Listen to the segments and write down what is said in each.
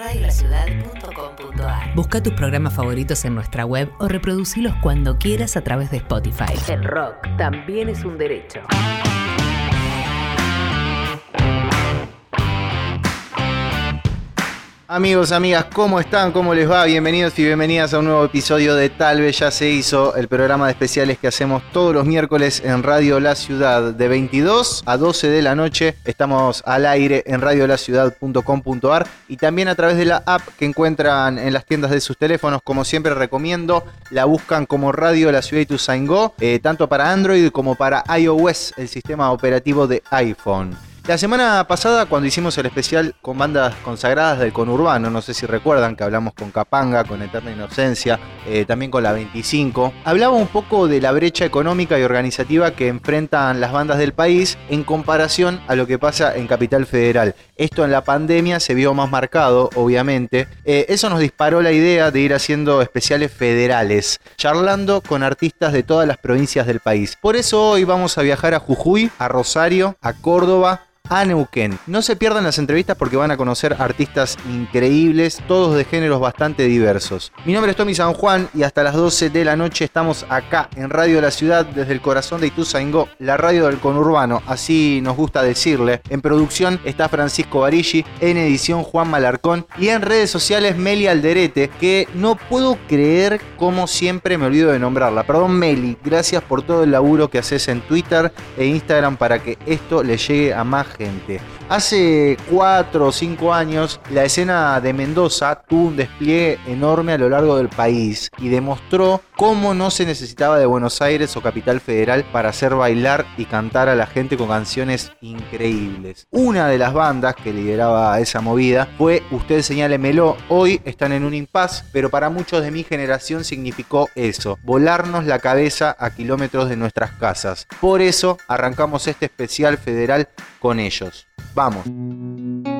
radiolaciudad.com.ar. Busca tus programas favoritos en nuestra web o reproducilos cuando quieras a través de Spotify. El rock también es un derecho. Amigos, amigas, ¿cómo están? ¿Cómo les va? Bienvenidos y bienvenidas a un nuevo episodio de Tal vez ya se hizo, el programa de especiales que hacemos todos los miércoles en Radio La Ciudad de 22 a 12 de la noche. Estamos al aire en radiolaciudad.com.ar y también a través de la app que encuentran en las tiendas de sus teléfonos. Como siempre recomiendo, la buscan como Radio La Ciudad y tu eh, tanto para Android como para iOS, el sistema operativo de iPhone. La semana pasada, cuando hicimos el especial con bandas consagradas del conurbano, no sé si recuerdan que hablamos con Capanga, con Eterna Inocencia, eh, también con la 25, hablaba un poco de la brecha económica y organizativa que enfrentan las bandas del país en comparación a lo que pasa en Capital Federal. Esto en la pandemia se vio más marcado, obviamente. Eh, eso nos disparó la idea de ir haciendo especiales federales, charlando con artistas de todas las provincias del país. Por eso hoy vamos a viajar a Jujuy, a Rosario, a Córdoba, a Neuquén. No se pierdan las entrevistas porque van a conocer artistas increíbles, todos de géneros bastante diversos. Mi nombre es Tommy San Juan y hasta las 12 de la noche estamos acá en Radio la Ciudad desde el corazón de Ituzaingó, la radio del conurbano, así nos gusta decirle. En producción está Francisco Barigi, en edición Juan Malarcón y en redes sociales Meli Alderete, que no puedo creer como siempre me olvido de nombrarla. Perdón Meli, gracias por todo el laburo que haces en Twitter e Instagram para que esto le llegue a más gente. Hace cuatro o cinco años, la escena de Mendoza tuvo un despliegue enorme a lo largo del país y demostró cómo no se necesitaba de Buenos Aires o Capital Federal para hacer bailar y cantar a la gente con canciones increíbles. Una de las bandas que lideraba esa movida fue Usted Señálemelo. Hoy están en un impas, pero para muchos de mi generación significó eso, volarnos la cabeza a kilómetros de nuestras casas. Por eso arrancamos este especial federal con ellos. Vamos.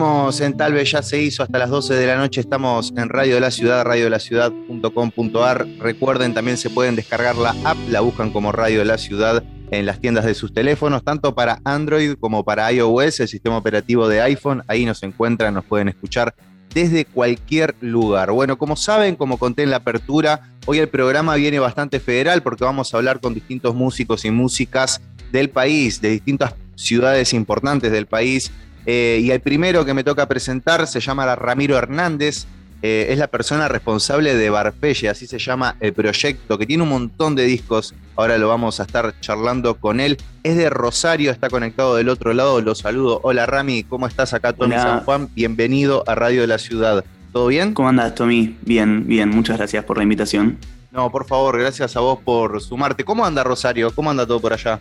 En Tal vez ya se hizo hasta las 12 de la noche. Estamos en Radio de la Ciudad, radiodelaciudad.com.ar. Recuerden, también se pueden descargar la app, la buscan como Radio de la Ciudad en las tiendas de sus teléfonos, tanto para Android como para iOS, el sistema operativo de iPhone. Ahí nos encuentran, nos pueden escuchar desde cualquier lugar. Bueno, como saben, como conté en la apertura, hoy el programa viene bastante federal porque vamos a hablar con distintos músicos y músicas del país, de distintas ciudades importantes del país. Eh, y el primero que me toca presentar se llama Ramiro Hernández. Eh, es la persona responsable de Barpelle, así se llama el proyecto, que tiene un montón de discos. Ahora lo vamos a estar charlando con él. Es de Rosario, está conectado del otro lado. Lo saludo. Hola Rami, ¿cómo estás acá, Tommy San Juan? Bienvenido a Radio de la Ciudad. ¿Todo bien? ¿Cómo andas, Tommy? Bien, bien. Muchas gracias por la invitación. No, por favor, gracias a vos por sumarte. ¿Cómo anda Rosario? ¿Cómo anda todo por allá?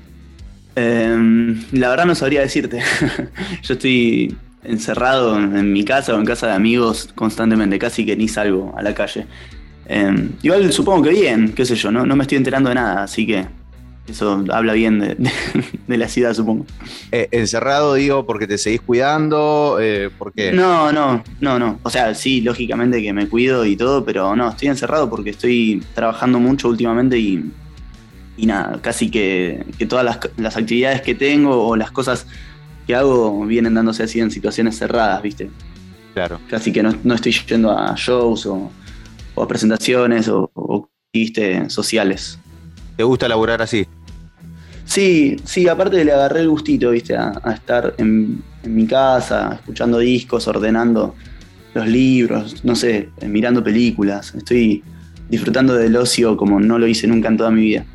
Em, la verdad no sabría decirte. Yo estoy encerrado en mi casa o en casa de amigos constantemente, casi que ni salgo a la calle. Em, igual supongo que bien, qué sé yo, no, no me estoy enterando de nada, así que eso habla bien de, la ciudad, supongo. Eh, ¿Encerrado, digo, porque te seguís cuidando? Eh, ¿Por qué? No, no, no, no. O sea, sí, lógicamente que me cuido y todo, pero no, estoy encerrado porque estoy trabajando mucho últimamente y, y nada, casi que, todas las, las, actividades que tengo o las cosas que hago vienen dándose así en situaciones cerradas, ¿viste? Claro. Casi que no, estoy yendo a shows o, a presentaciones o, o sociales. ¿Te gusta laburar así? Sí, sí, aparte le agarré el gustito, ¿viste? A, estar en, mi casa, escuchando discos, ordenando los libros, no sé, mirando películas. Estoy disfrutando del ocio como no lo hice nunca en toda mi vida.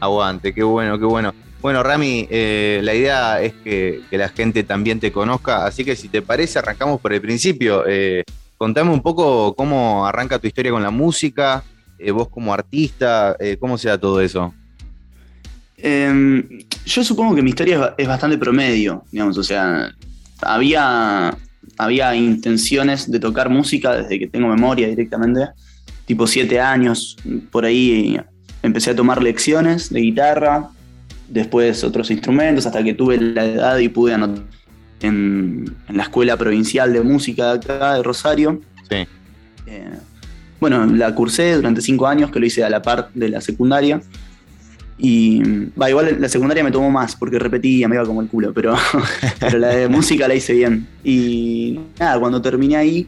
Aguante, qué bueno, qué bueno. Bueno, Rami, eh, la idea es que, la gente también te conozca, así que si te parece, arrancamos por el principio. Eh, contame un poco cómo arranca tu historia con la música, eh, vos como artista, cómo se da todo eso. Em, yo supongo que mi historia es, bastante promedio, digamos, o sea, había, había intenciones de tocar música desde que tengo memoria directamente, tipo siete años, por ahí empecé a tomar lecciones de guitarra, después otros instrumentos, hasta que tuve la edad y pude anotar en, la Escuela Provincial de Música de acá, de Rosario. Sí. Eh, bueno, la cursé durante cinco años, que lo hice a la par de la secundaria. Y va, igual la secundaria me tomó más porque repetía, me iba como el culo, pero, pero la de música la hice bien. Y nada, cuando terminé ahí,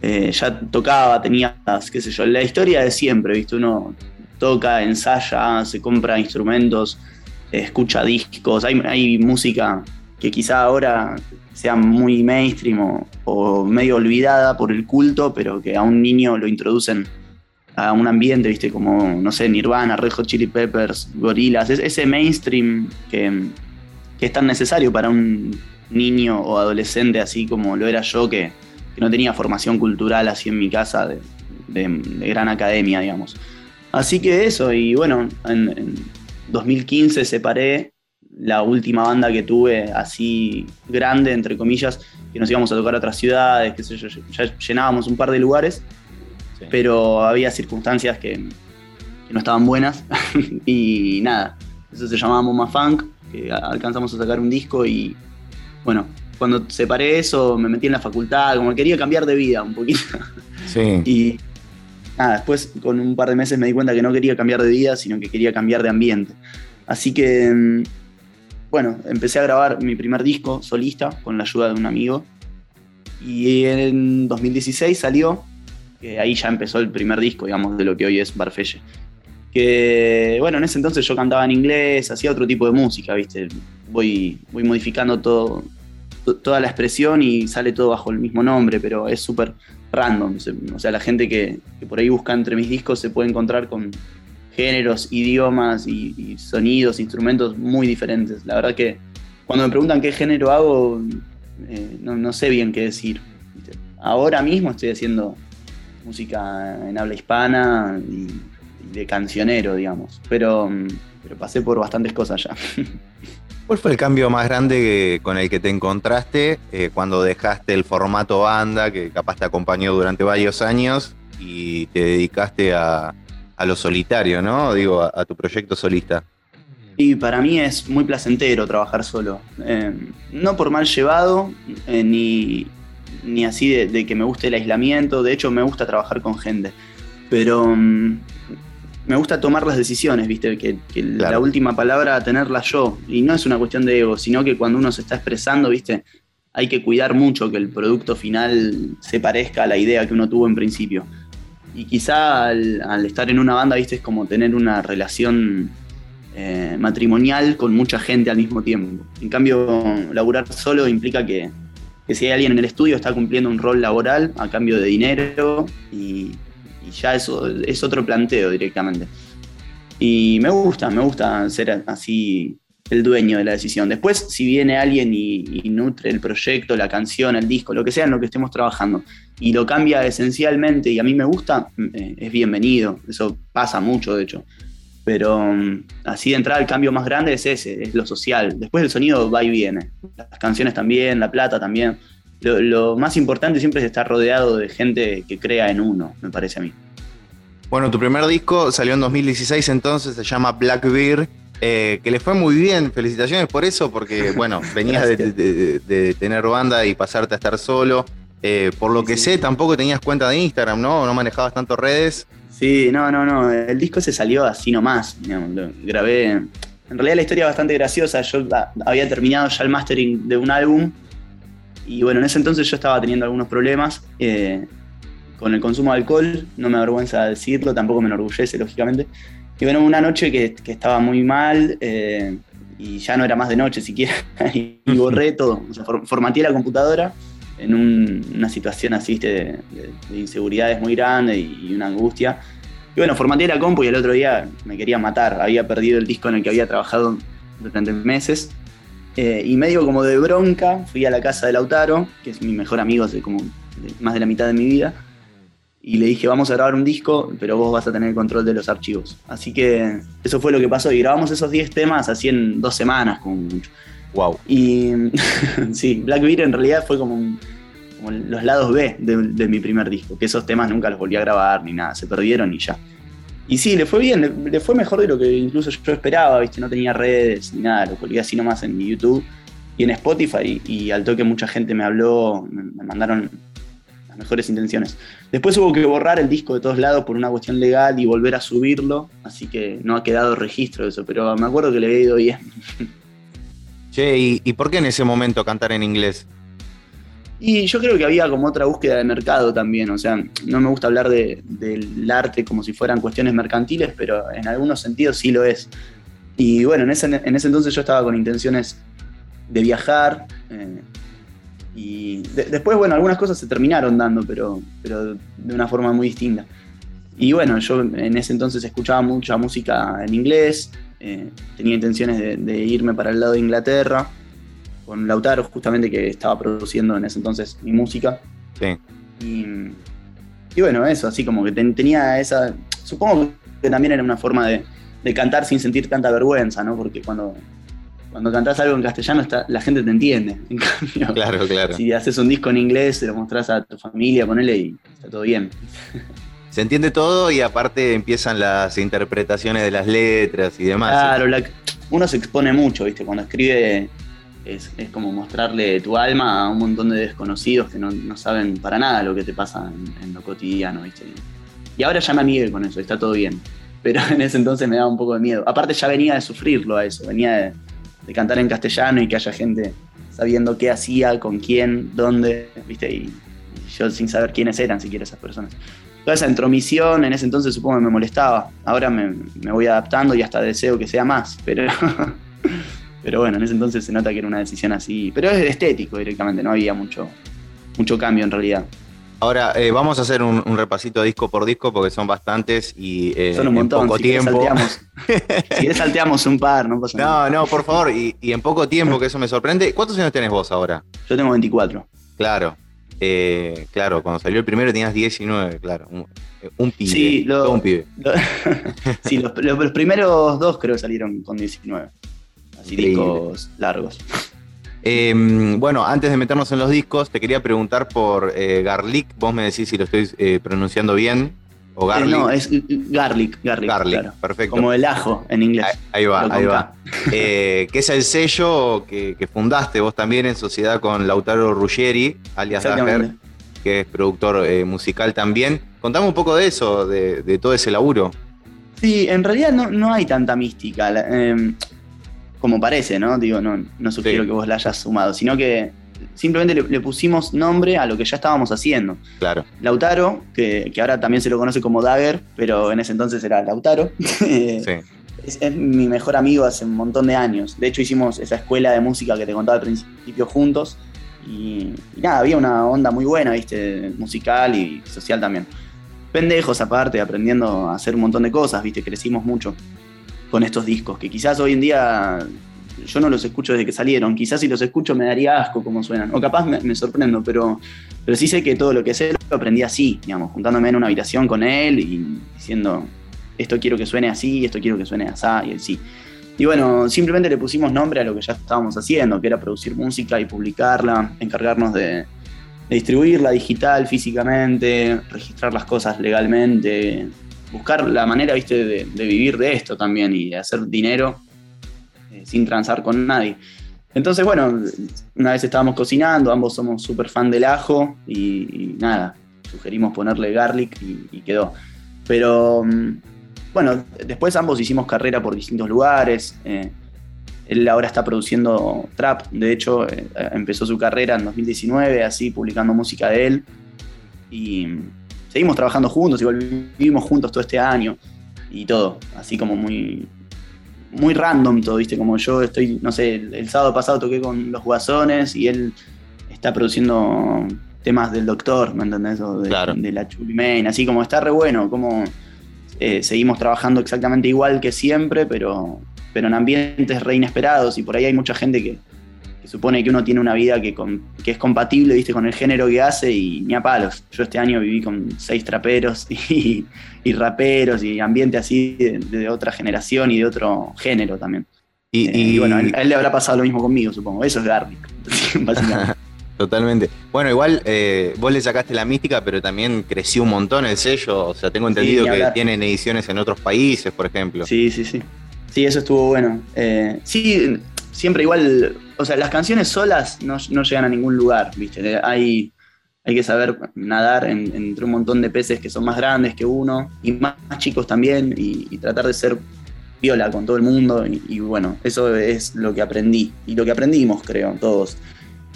eh, ya tocaba, tenía, qué sé yo, la historia de siempre, ¿viste? Uno toca, ensaya, se compra instrumentos, escucha discos, hay, música que quizá ahora sea muy mainstream o, medio olvidada por el culto, pero que a un niño lo introducen a un ambiente, viste, como, no sé, Nirvana, Red Hot Chili Peppers, Gorilas, ese mainstream que, es tan necesario para un niño o adolescente así como lo era yo, que, no tenía formación cultural así en mi casa de gran academia, digamos. Así que eso, y bueno, en, 2015 separé la última banda que tuve así grande, entre comillas, que nos íbamos a tocar a otras ciudades, que ya llenábamos un par de lugares, pero había circunstancias que, no estaban buenas y nada, eso se llamaba Moma Funk, que alcanzamos a sacar un disco y bueno, cuando separé eso me metí en la facultad, como quería cambiar de vida un poquito. Sí. Y nada, después con un par de meses me di cuenta que no quería cambiar de vida, sino que quería cambiar de ambiente. Así que, mm, bueno, empecé a grabar mi primer disco solista con la ayuda de un amigo. Y en 2016 salió, ahí ya empezó el primer disco, digamos, de lo que hoy es Barfelle. Que, bueno, en ese entonces yo cantaba en inglés, hacía otro tipo de música, ¿viste? Voy, voy modificando todo, toda la expresión y sale todo bajo el mismo nombre, pero es súper random. O sea, la gente que, por ahí busca entre mis discos se puede encontrar con géneros, idiomas y, sonidos, instrumentos muy diferentes. La verdad que cuando me preguntan qué género hago, eh, no, sé bien qué decir. Ahora mismo estoy haciendo música en habla hispana y, de cancionero, digamos, pero, pero pasé por bastantes cosas ya. ¿Cuál fue el cambio más grande con el que te encontraste eh, cuando dejaste el formato banda, que capaz te acompañó durante varios años, y te dedicaste a, lo solitario, ¿no? Digo, a, tu proyecto solista. Y para mí es muy placentero trabajar solo. Eh, no por mal llevado, eh, ni, ni, así de, que me guste el aislamiento. De hecho, me gusta trabajar con gente. Pero mm, me gusta tomar las decisiones, ¿viste? Que, la última palabra tenerla yo. Y no es una cuestión de ego, sino que cuando uno se está expresando, ¿viste? Hay que cuidar mucho que el producto final se parezca a la idea que uno tuvo en principio. Y quizá al, estar en una banda, ¿viste? Es como tener una relación eh, matrimonial con mucha gente al mismo tiempo. En cambio, laburar solo implica que, que si hay alguien en el estudio está cumpliendo un rol laboral a cambio de dinero y ya eso es otro planteo directamente. Y me gusta, me gusta ser así el dueño de la decisión. Después, si viene alguien y, nutre el proyecto, la canción, el disco, lo que sea en lo que estemos trabajando, y lo cambia esencialmente y a mí me gusta, eh, es bienvenido. Eso pasa mucho, de hecho. Pero mm, así de entrada el cambio más grande es ese, es lo social. Después el sonido va y viene. Las canciones también, la plata también lo, más importante siempre es estar rodeado de gente que crea en uno, me parece a mí. Bueno, tu primer disco salió en 2016 entonces, se llama Black Beer, eh, que le fue muy bien, felicitaciones por eso, porque bueno, venías de, tener banda y pasarte a estar solo. Eh, por lo que sé, tampoco tenías cuenta de Instagram, ¿no? No manejabas tanto redes. Sí, no, no, no. El disco se salió así nomás. Digamos, grabé. En realidad la historia es bastante graciosa. Yo había terminado ya el mastering de un álbum y bueno, en ese entonces yo estaba teniendo algunos problemas eh, con el consumo de alcohol, no me avergüenza decirlo, tampoco me enorgullece, lógicamente. Y bueno, una noche que, estaba muy mal eh, y ya no era más de noche siquiera, y, borré todo. O sea, formateé la computadora en una situación así de, inseguridades muy grande y, una angustia. Y bueno, formateé la compu y el otro día me quería matar. Había perdido el disco en el que había trabajado durante meses eh, y medio como de bronca, fui a la casa de Lautaro, que es mi mejor amigo hace como más de la mitad de mi vida, y le dije, vamos a grabar un disco, pero vos vas a tener el control de los archivos. Así que eso fue lo que pasó, y grabamos esos 10 temas así en dos semanas, como mucho. Wow. Y sí, Black Beat en realidad fue como, los lados B de mi primer disco, que esos temas nunca los volví a grabar ni nada, se perdieron y ya. Y sí, le fue bien, le, fue mejor de lo que incluso yo esperaba, ¿viste? No tenía redes ni nada, lo colgué así nomás en mi YouTube y en Spotify. Y, al toque mucha gente me habló, me, mandaron las mejores intenciones. Después hubo que borrar el disco de todos lados por una cuestión legal y volver a subirlo, así que no ha quedado registro de eso, pero me acuerdo que le había ido bien. Che, ¿y por qué en ese momento cantar en inglés? Y yo creo que había como otra búsqueda de mercado también, o sea, no me gusta hablar del arte como si fueran cuestiones mercantiles, pero en algunos sentidos sí lo es. Y bueno, en ese, en ese entonces yo estaba con intenciones de viajar. Eh, y después, bueno, algunas cosas se terminaron dando, pero, pero de una forma muy distinta. Y bueno, yo en ese entonces escuchaba mucha música en inglés, eh, tenía intenciones de irme para el lado de Inglaterra con Lautaro, justamente que estaba produciendo en ese entonces mi música. Sí. Y, bueno, eso, así como que tenía esa. Supongo que también era una forma de, cantar sin sentir tanta vergüenza, ¿no? Porque cuando, cuando cantás algo en castellano está, la gente te entiende. En cambio, claro, claro. si haces un disco en inglés, se lo mostrás a tu familia, ponele y está todo bien. Se entiende todo y aparte empiezan las interpretaciones de las letras y demás. Claro, uno se expone mucho, ¿viste? Cuando escribe es, como mostrarle tu alma a un montón de desconocidos que no, saben para nada lo que te pasa en, lo cotidiano, ¿viste? Y ahora ya me amigué con eso, está todo bien. Pero en ese entonces me daba un poco de miedo. Aparte ya venía de sufrirlo a eso, venía de, cantar en castellano y que haya gente sabiendo qué hacía, con quién, dónde, ¿viste? Y, yo sin saber quiénes eran siquiera esas personas. Toda esa intromisión en ese entonces supongo que me molestaba. Ahora me, me voy adaptando y hasta deseo que sea más, pero Pero bueno, en ese entonces se nota que era una decisión así. Pero es estético directamente, no había mucho, mucho cambio en realidad. Ahora, eh, vamos a hacer un, repasito disco por disco porque son bastantes y eh, son un montón, en poco tiempo. Salteamos, si salteamos un par, no pasa nada. No, no, por favor, y, en poco tiempo, que eso me sorprende. ¿Cuántos años tenés vos ahora? Yo tengo 24. Claro, eh, claro, cuando salió el primero tenías 19, claro. Un, pibe. Sí, un pibe. sí los, los, primeros dos creo salieron con 19 así discos largos. Em, bueno, antes de meternos en los discos, te quería preguntar por eh, Garlic. Vos me decís si lo estoy eh, pronunciando bien. ¿O garlic? no, es garlic, garlic. Garlic, perfecto. Como el ajo en inglés. Ahí, va, ahí va. que es el sello que, fundaste vos también en sociedad con Lautaro Ruggeri, alias Dager, que es productor musical también. Contame un poco de eso, de, todo ese laburo. Sí, en realidad no, hay tanta mística. Em, como parece, ¿no? Digo, no, no sugiero que vos la hayas sumado, sino que simplemente le, pusimos nombre a lo que ya estábamos haciendo. Claro. Lautaro, que, ahora también se lo conoce como Dagger, pero en ese entonces era Lautaro. sí. Es, mi mejor amigo hace un montón de años. De hecho, hicimos esa escuela de música que te contaba al principio juntos. Y, y nada, había una onda muy buena, ¿viste? Musical y social también. Pendejos aparte, aprendiendo a hacer un montón de cosas, ¿viste? Crecimos mucho con estos discos, que quizás hoy en día yo no los escucho desde que salieron, quizás si los escucho me daría asco como suenan, o capaz me, sorprendo, pero, pero sí sé que todo lo que sé lo aprendí así, digamos, juntándome en una habitación con él y diciendo, esto quiero que suene así, esto quiero que suene así, y así. Y bueno, simplemente le pusimos nombre a lo que ya estábamos haciendo, que era producir música y publicarla, encargarnos de, distribuirla digital, físicamente, registrar las cosas legalmente, buscar la manera, viste, de, vivir de esto también y de hacer dinero eh, sin transar con nadie. Entonces, bueno, una vez estábamos cocinando, ambos somos súper fan del ajo y, nada, sugerimos ponerle garlic y, quedó. Pero mm, bueno, después ambos hicimos carrera por distintos lugares. Eh, él ahora está produciendo trap, de hecho eh, empezó su carrera en 2019, así publicando música de él. Y seguimos trabajando juntos, igual vivimos juntos todo este año y todo, así como muy, muy random todo, ¿viste? Como yo estoy, no sé, el, sábado pasado toqué con los guasones y él está produciendo temas del doctor, ¿me entendés? de, la Chulimain, así como está re bueno, como eh, seguimos trabajando exactamente igual que siempre, pero, pero en ambientes re inesperados y por ahí hay mucha gente que, que supone que uno tiene una vida que, es compatible ¿viste? con el género que hace y ni a palos. Yo este año viví con seis traperos y, raperos y ambiente así de, otra generación y de otro género también. Y, eh, bueno, a él, le habrá pasado lo mismo conmigo, supongo. Eso es Garlic, básicamente. Totalmente. Bueno, igual eh, vos le sacaste la mística, pero también creció un montón el sello. O sea, tengo entendido que tienen ediciones en otros países, por ejemplo. Sí, sí, sí. Sí, eso estuvo bueno. Eh, sí, siempre igual o sea, las canciones solas no, llegan a ningún lugar, ¿viste? Hay, hay que saber nadar entre un montón de peces que son más grandes que uno y más, chicos también y, tratar de ser viola con todo el mundo y, bueno, eso es lo que aprendí y lo que aprendimos, creo, todos.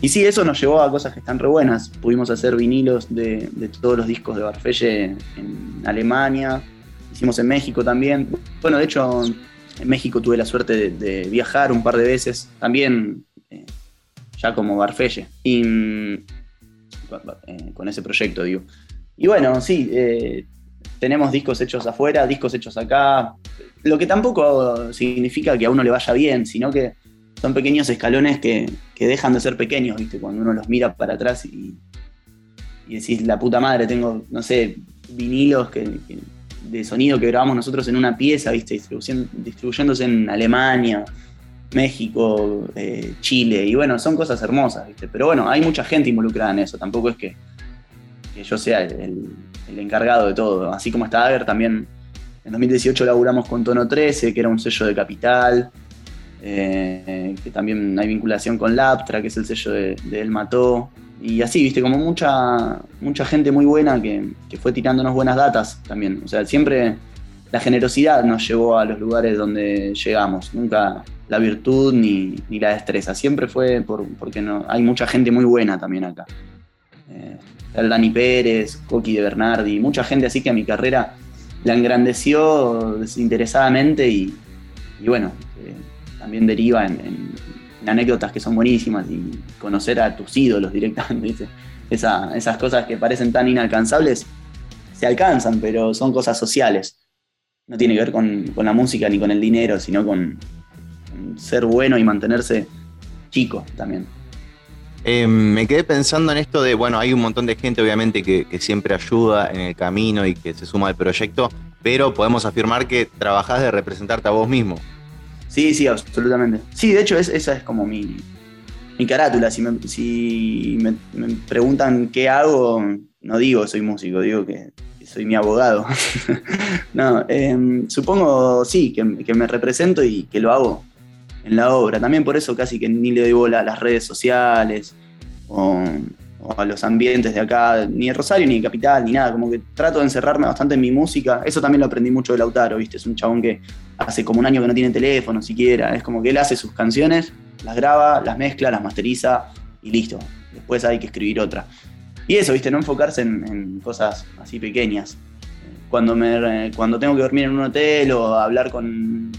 Y sí, eso nos llevó a cosas que están re buenas. Pudimos hacer vinilos de, todos los discos de Barfelle en Alemania, hicimos en México también. Bueno, de hecho, en México tuve la suerte de, viajar un par de veces, también eh, ya como Barfelle, y, eh, con ese proyecto, digo. Y bueno, sí, eh, tenemos discos hechos afuera, discos hechos acá, lo que tampoco significa que a uno le vaya bien, sino que son pequeños escalones que, dejan de ser pequeños, ¿viste? Cuando uno los mira para atrás y, y decís, la puta madre, tengo, no sé, vinilos que de sonido que grabamos nosotros en una pieza, ¿viste? distribuyéndose en Alemania, México, eh, Chile, y bueno, son cosas hermosas, ¿viste? Pero bueno, hay mucha gente involucrada en eso, tampoco es que, yo sea el, encargado de todo. Así como está Ager, también en 2018 laburamos con Tono 13, que era un sello de Capital, eh, que también hay vinculación con Laptra, que es el sello de El Mató y así, viste, como mucha, mucha gente muy buena que, fue tirándonos buenas datas también. O sea, siempre la generosidad nos llevó a los lugares donde llegamos, nunca la virtud ni, la destreza, siempre fue por, porque no, hay mucha gente muy buena también acá. Eh, el Dani Pérez, Coqui de Bernardi, mucha gente así que a mi carrera la engrandeció desinteresadamente y, bueno, eh, también deriva en anécdotas que son buenísimas y conocer a tus ídolos directamente. esas cosas que parecen tan inalcanzables se alcanzan, pero son cosas sociales. No tiene que ver con, la música ni con el dinero, sino con, ser bueno y mantenerse chico también. Em, me quedé pensando en esto de, bueno, hay un montón de gente obviamente que, que, siempre ayuda en el camino y que se suma al proyecto, pero podemos afirmar que trabajás de representarte a vos mismo. Sí, sí, absolutamente. Sí, de hecho, esa es como mi, carátula. Si, me, preguntan qué hago, no digo soy músico, digo que, soy mi abogado. no, em, supongo sí, que, que, me represento y que lo hago en la obra. También por eso casi que ni le doy bola a las redes sociales o, a los ambientes de acá, ni de Rosario, ni de Capital, ni nada. Como que trato de encerrarme bastante en mi música. Eso también lo aprendí mucho de Lautaro, ¿viste? Es un chabón que hace como un año que no tiene teléfono siquiera. Es como que él hace sus canciones, las graba, las mezcla, las masteriza y listo. Después hay que escribir otra. Y eso, ¿viste? No enfocarse en, cosas así pequeñas. Cuando, me, cuando tengo que dormir en un hotel o hablar con,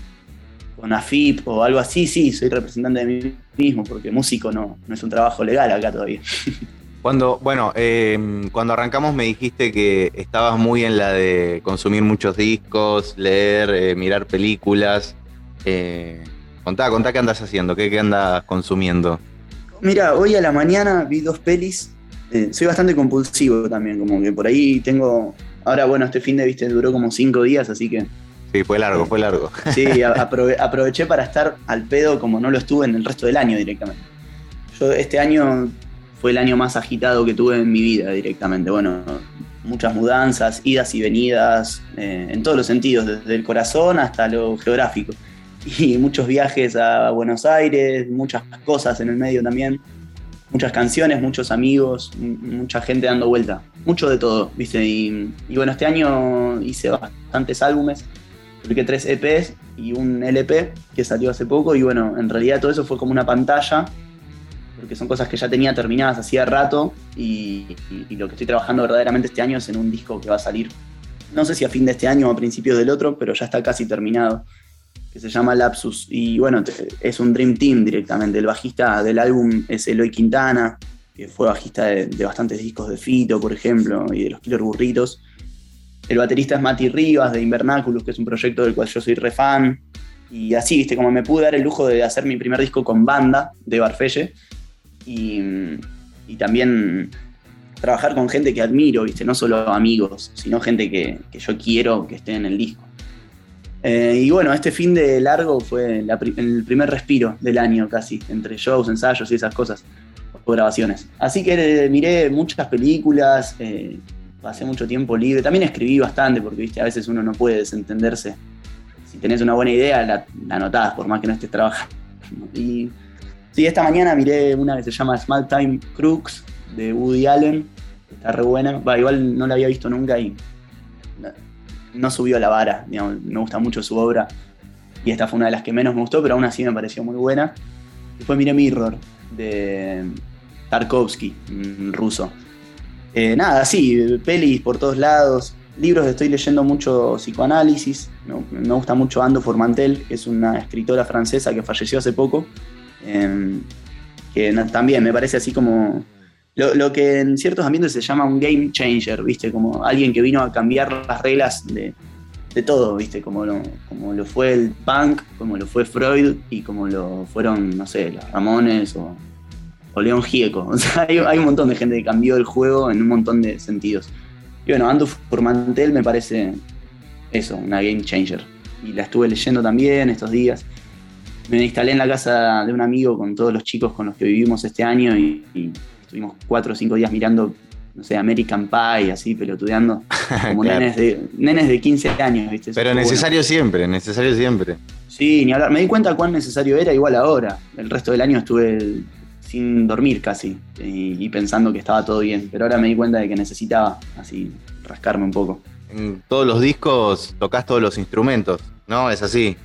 con AFIP o algo así, sí, soy representante de mí mismo, porque músico no, no es un trabajo legal acá todavía. Cuando, bueno, em, cuando arrancamos me dijiste que estabas muy en la de consumir muchos discos, leer, eh, mirar películas. Eh, contá, contá qué andas haciendo, qué, qué andas consumiendo. Mira, hoy a la mañana vi dos pelis. Eh, soy bastante compulsivo también, como que por ahí tengo. Ahora, bueno, este fin de viste duró como cinco días, así que. Sí, fue largo, fue largo. Sí, aproveché para estar al pedo como no lo estuve en el resto del año directamente. Yo este año fue el año más agitado que tuve en mi vida directamente. Bueno, muchas mudanzas, idas y venidas, eh, en todos los sentidos, desde el corazón hasta lo geográfico. Y muchos viajes a Buenos Aires, muchas cosas en el medio también, muchas canciones, muchos amigos, mucha gente dando vuelta, mucho de todo, ¿viste? Y, y bueno, este año hice bastantes álbumes, publiqué tres EPs y un LP que salió hace poco y bueno, en realidad todo eso fue como una pantalla porque son cosas que ya tenía terminadas hacía rato y, lo que estoy trabajando verdaderamente este año es en un disco que va a salir, no sé si a fin de este año o a principios del otro, pero ya está casi terminado, que se llama Lapsus. Y bueno, es un Dream Team directamente. El bajista del álbum es Eloy Quintana, que fue bajista de, bastantes discos de Fito, por ejemplo, y de los Killer Burritos. El baterista es Mati Rivas de Invernaculus, que es un proyecto del cual yo soy re fan. Y así, viste, como me pude dar el lujo de hacer mi primer disco con banda de Barfelle, y, también trabajar con gente que admiro, ¿viste? no solo amigos, sino gente que, yo quiero que esté en el disco. Eh, y bueno, este fin de largo fue el primer respiro del año casi, entre shows, ensayos y esas cosas, o grabaciones. Así que eh, miré muchas películas, eh, pasé mucho tiempo libre, también escribí bastante, porque ¿viste? a veces uno no puede desentenderse. Si tenés una buena idea, la, la anotás, por más que no estés trabajando. Y Sí, esta mañana miré una que se llama Small Time Crooks de Woody Allen. Está re buena. igual no la había visto nunca y no, subió a la vara. me gusta mucho su obra. Y esta fue una de las que menos me gustó, pero aún así me pareció muy buena. Después miré Mirror de Tarkovsky, ruso. Eh, nada, sí, pelis por todos lados. Libros, estoy leyendo mucho psicoanálisis. Me, me gusta mucho Ando Formantel, que es una escritora francesa que falleció hace poco Em, que también me parece así como lo, que en ciertos ambientes se llama un game changer, ¿viste? Como alguien que vino a cambiar las reglas de, todo, ¿viste? Como lo, como lo fue el punk, como lo fue Freud y como lo fueron, no sé, los Ramones o, León Gieco. O sea, hay, hay, un montón de gente que cambió el juego en un montón de sentidos. Y bueno, Ando por Mantel me parece eso, una game changer. Y la estuve leyendo también estos días me instalé en la casa de un amigo con todos los chicos con los que vivimos este año y, estuvimos cuatro o cinco días mirando, no sé, American Pie, así, pelotudeando, como nenes, de, nenes de 15 años, ¿viste? Pero necesario siempre, necesario siempre. Sí, ni hablar. Me di cuenta cuán necesario era, igual ahora. El resto del año estuve sin dormir casi y, pensando que estaba todo bien, pero ahora me di cuenta de que necesitaba así rascarme un poco. En todos los discos tocas todos los instrumentos, ¿no? Es así.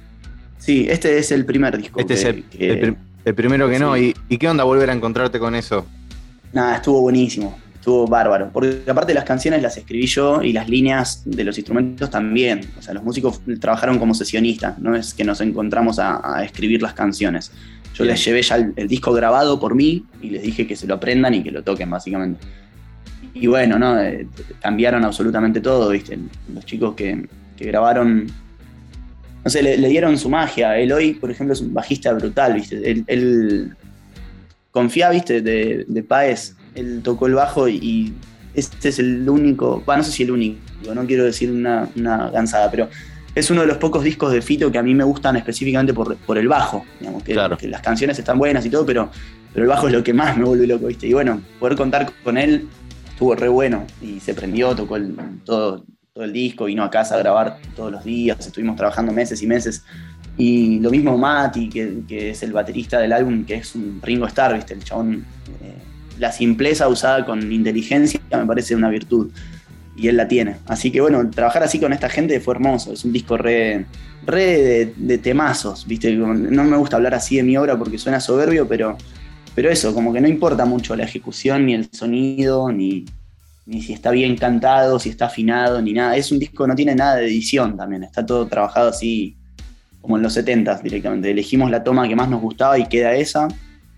Sí, este es el primer disco. Este es el, primero que no. ¿Y, qué onda volver a encontrarte con eso? Nada, estuvo buenísimo. Estuvo bárbaro. Porque aparte las canciones las escribí yo y las líneas de los instrumentos también. O sea, los músicos trabajaron como sesionistas. No es que nos encontramos a, escribir las canciones. Yo les llevé ya el, disco grabado por mí y les dije que se lo aprendan y que lo toquen, básicamente. Y bueno, ¿no? Eh, cambiaron absolutamente todo, ¿viste? Los chicos que, que grabaron no sé, le, dieron su magia. Eloy, por ejemplo, es un bajista brutal, ¿viste? Él, confía, ¿viste? De, de Paez. Él tocó el bajo y, este es el único, bueno, no sé si el único, no quiero decir una, una gansada, pero es uno de los pocos discos de Fito que a mí me gustan específicamente por, por el bajo. Digamos, que, que, las canciones están buenas y todo, pero, pero el bajo es lo que más me vuelve loco, ¿viste? Y bueno, poder contar con él estuvo re bueno y se prendió, tocó el, todo, todo el disco, vino a casa a grabar todos los días, estuvimos trabajando meses y meses. Y lo mismo Mati, que, es el baterista del álbum, que es un Ringo Starr, ¿viste? El chabón, eh, la simpleza usada con inteligencia me parece una virtud. Y él la tiene. Así que bueno, trabajar así con esta gente fue hermoso. Es un disco re, re de, temazos, ¿viste? No me gusta hablar así de mi obra porque suena soberbio, pero, pero eso, como que no importa mucho la ejecución, ni el sonido, ni, ni si está bien cantado, si está afinado, ni nada. Es un disco que no tiene nada de edición también, está todo trabajado así como en los 70 directamente. Elegimos la toma que más nos gustaba y queda esa,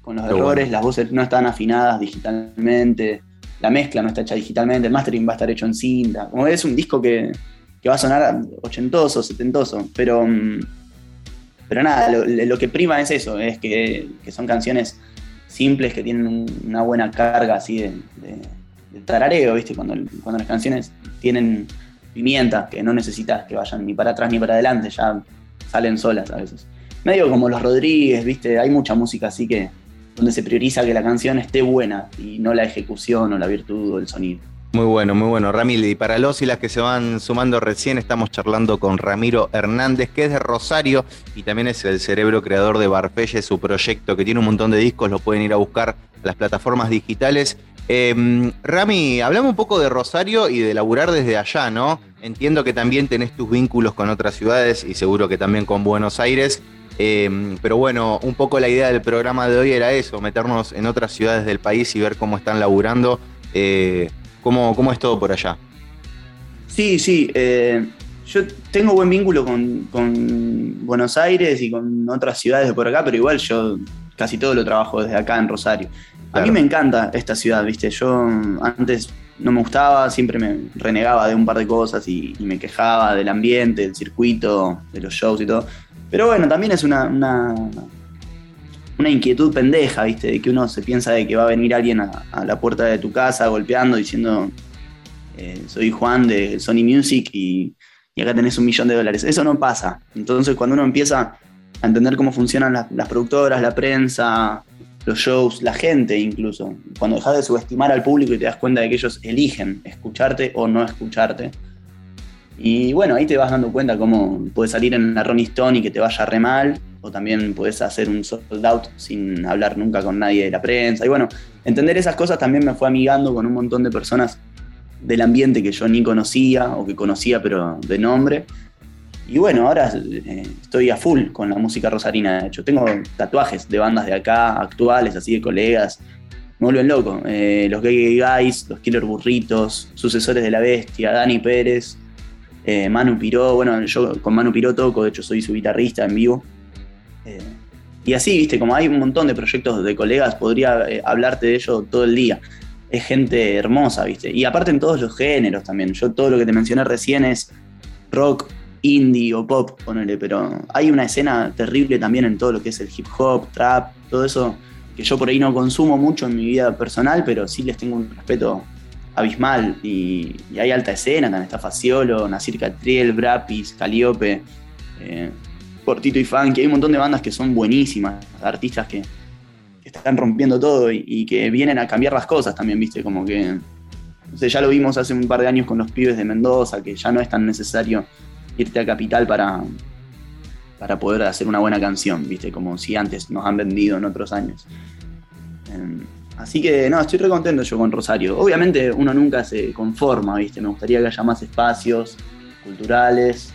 con los errores, las voces no están afinadas digitalmente, la mezcla no está hecha digitalmente, el mastering va a estar hecho en cinta. Como es un disco que, va a sonar ochentoso, setentoso, pero, mm, pero nada, lo, que prima es eso, es que, son canciones simples que tienen una buena carga así de, de, tarareo, ¿viste? Cuando, cuando las canciones tienen pimienta, que no necesitas que vayan ni para atrás ni para adelante, ya salen solas a veces. Medio como los Rodríguez, ¿viste? Hay mucha música así que donde se prioriza que la canción esté buena y no la ejecución o la virtud o el sonido. Muy bueno, muy bueno. Ramil, y para los y las que se van sumando recién, estamos charlando con Ramiro Hernández, que es de Rosario y también es el cerebro creador de Barfelle, su proyecto que tiene un montón de discos, lo pueden ir a buscar a las plataformas digitales. Em, Rami, hablamos un poco de Rosario y de laburar desde allá, ¿no? Entiendo que también tenés tus vínculos con otras ciudades y seguro que también con Buenos Aires. Em, pero bueno, un poco la idea del programa de hoy era eso, meternos en otras ciudades del país y ver cómo están laburando. Eh, cómo, ¿Cómo es todo por allá? Sí, sí. Eh, yo tengo buen vínculo con, con, Buenos Aires y con otras ciudades de por acá, pero igual yo casi todo lo trabajo desde acá en Rosario. A mí me encanta esta ciudad, ¿viste? Yo antes no me gustaba, siempre me renegaba de un par de cosas y, me quejaba del ambiente, del circuito, de los shows y todo. Pero bueno, también es una, una, inquietud pendeja, ¿viste? De que uno se piensa de que va a venir alguien a, la puerta de tu casa golpeando, diciendo, eh, soy Juan de Sony Music y, acá tenés un millón de dólares. Eso no pasa. Entonces cuando uno empieza a entender cómo funcionan las productoras, la prensa, los shows, la gente incluso. Cuando dejas de subestimar al público y te das cuenta de que ellos eligen escucharte o no escucharte. Y bueno, ahí te vas dando cuenta cómo puedes salir en la Ronnie Stone y que te vaya re mal, o también puedes hacer un sold out sin hablar nunca con nadie de la prensa. Y bueno, entender esas cosas también me fue amigando con un montón de personas del ambiente que yo ni conocía o que conocía pero de nombre. Y bueno, ahora eh, estoy a full con la música rosarina. De hecho, tengo tatuajes de bandas de acá, actuales, así de colegas. Me vuelven loco. Eh, los Gay Guys, los Killer Burritos, Sucesores de la Bestia, Dani Pérez, eh, Manu Piró. Bueno, yo con Manu Piró toco, de hecho, soy su guitarrista en vivo. y así, viste, como hay un montón de proyectos de colegas, podría hablarte de ello todo el día. Es gente hermosa, viste. Y aparte en todos los géneros también. Yo todo lo que te mencioné recién es rock, indie o pop, ponele, pero hay una escena terrible también en todo lo que es el hip hop, trap, todo eso que yo por ahí no consumo mucho en mi vida personal, pero sí les tengo un respeto abismal. Y, hay alta escena, también está Faciolo, Nasir Catriel, Brapis, Caliope, eh, Portito y Funky, hay un montón de bandas que son buenísimas, artistas que, están rompiendo todo y, que vienen a cambiar las cosas también, viste, como que, no sé, ya lo vimos hace un par de años con los pibes de Mendoza, que ya no es tan necesario irte a Capital para, para poder hacer una buena canción, ¿viste? Como si antes nos han vendido en otros años. Em, así que no, estoy re contento yo con Rosario. Obviamente uno nunca se conforma, ¿viste? Me gustaría que haya más espacios culturales,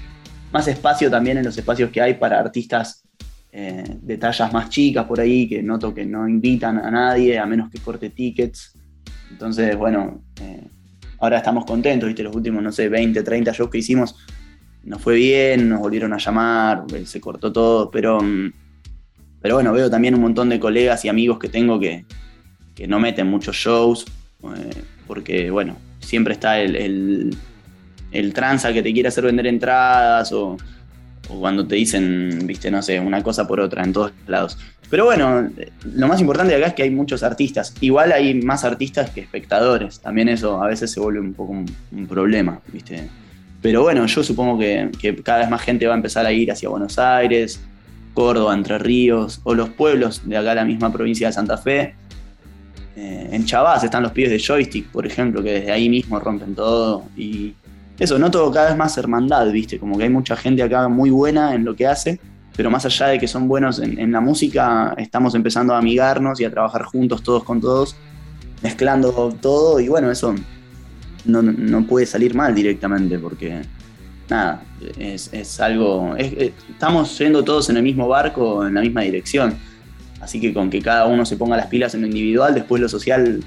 más espacio también en los espacios que hay para artistas eh, de tallas más chicas por ahí, que noto que no invitan a nadie a menos que corte tickets. Entonces, bueno, eh, ahora estamos contentos, ¿viste? Los últimos, no sé, 20, 30 shows que hicimos nos fue bien, nos volvieron a llamar, eh, se cortó todo, pero, mm, pero bueno, veo también un montón de colegas y amigos que tengo que, no meten muchos shows, eh, porque bueno, siempre está el, el, tranza que te quiere hacer vender entradas o, o cuando te dicen, viste, no sé, una cosa por otra en todos lados. Pero bueno, lo más importante acá es que hay muchos artistas. Igual hay más artistas que espectadores. También eso a veces se vuelve un poco un, un problema, ¿viste? Pero bueno, yo supongo que, cada vez más gente va a empezar a ir hacia Buenos Aires, Córdoba, Entre Ríos, o los pueblos de acá, la misma provincia de Santa Fe. Eh, en Chavás están los pibes de Joystick, por ejemplo, que desde ahí mismo rompen todo. Y, eso, noto cada vez más hermandad, ¿viste? Como que hay mucha gente acá muy buena en lo que hace, pero más allá de que son buenos en, la música, estamos empezando a amigarnos y a trabajar juntos, todos con todos, mezclando todo, y bueno, eso no, puede salir mal directamente, porque nada, es, algo. estamos yendo todos en el mismo barco, en la misma dirección. Así que con que cada uno se ponga las pilas en lo individual, después lo social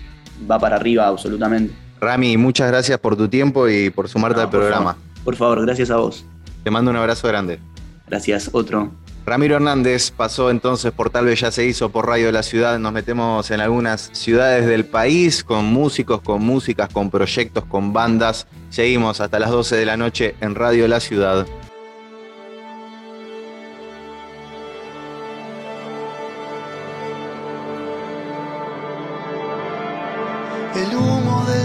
va para arriba absolutamente. Rami, muchas gracias por tu tiempo y por sumarte al programa. por favor, gracias a vos. Te mando un abrazo grande. Gracias, otro. Ramiro Hernández pasó entonces por Tal vez ya se hizo por Radio de la Ciudad. Nos metemos en algunas ciudades del país con músicos, con músicas, con proyectos, con bandas. Seguimos hasta las 12 de la noche en Radio de la Ciudad.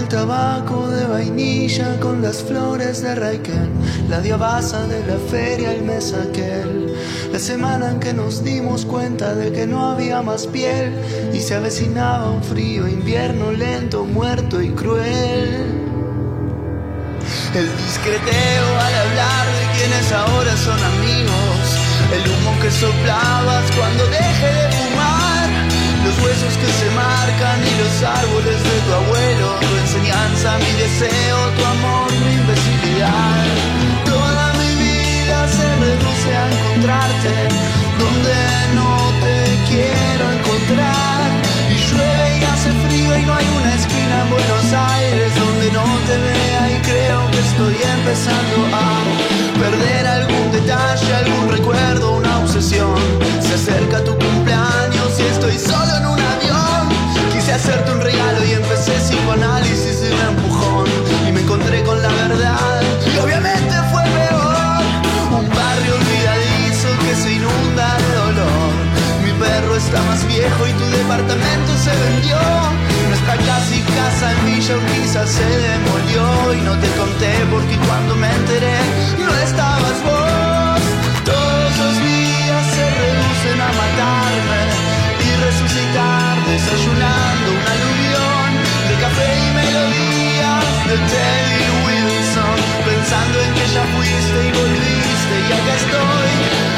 Tabaco de vainilla con las flores de Raiken, la diabasa de la feria el mes aquel, la semana en que nos dimos cuenta de que no había más piel y se avecinaba un frío invierno lento, muerto y cruel. El discreteo al hablar de quienes ahora son amigos, el humo que soplabas cuando deje de fumar, los huesos que se marcan y los árboles de tu abuelo enseñanza, mi deseo, tu amor, mi imbecilidad. Toda mi vida se reduce a encontrarte donde no te quiero encontrar. Y llueve y hace frío y no hay una esquina en Buenos Aires donde no te vea y creo que estoy empezando a perder algún detalle, algún recuerdo, una obsesión. Se acerca tu cumpleaños estoy solo en un avión. Quise hacerte un regalo y empecé psicoanálisis y un empujón. Y me encontré con la verdad y obviamente fue peor. Un barrio olvidadizo que se inunda de dolor. Mi perro está más viejo y tu departamento se vendió. Nuestra casi casa en Villa Urquiza se demolió. Y no te conté porque cuando me enteré no estabas vos. Todos los y resucitar desayunando un aluvión de café y melodías de Teddy Wilson, pensando en que ya fuiste y volviste y acá estoy.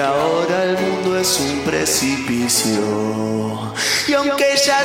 ahora el mundo es un precipicio. Y aunque ya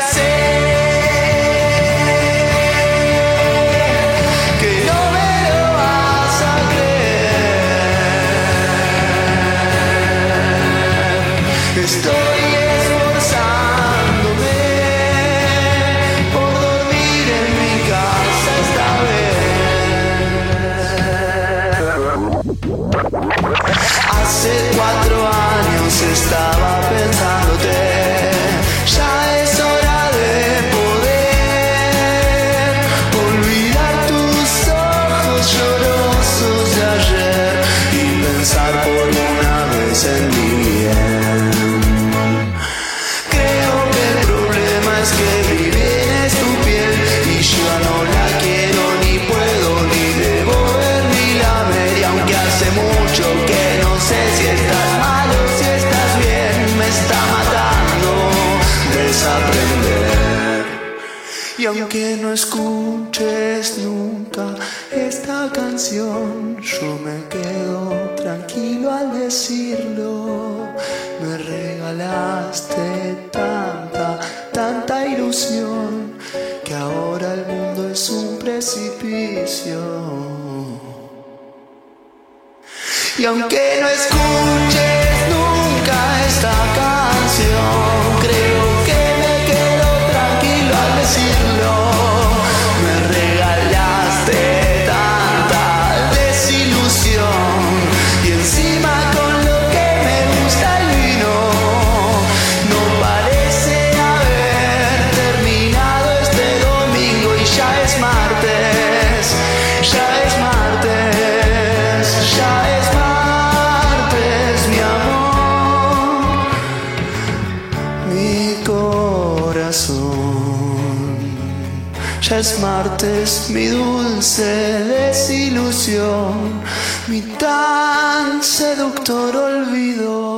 escuches nunca esta canción, yo me quedo tranquilo al decirlo. Me regalaste tanta, tanta ilusión que ahora el mundo es un precipicio. Y aunque no escuches es martes, mi dulce desilusión, mi tan seductor olvido.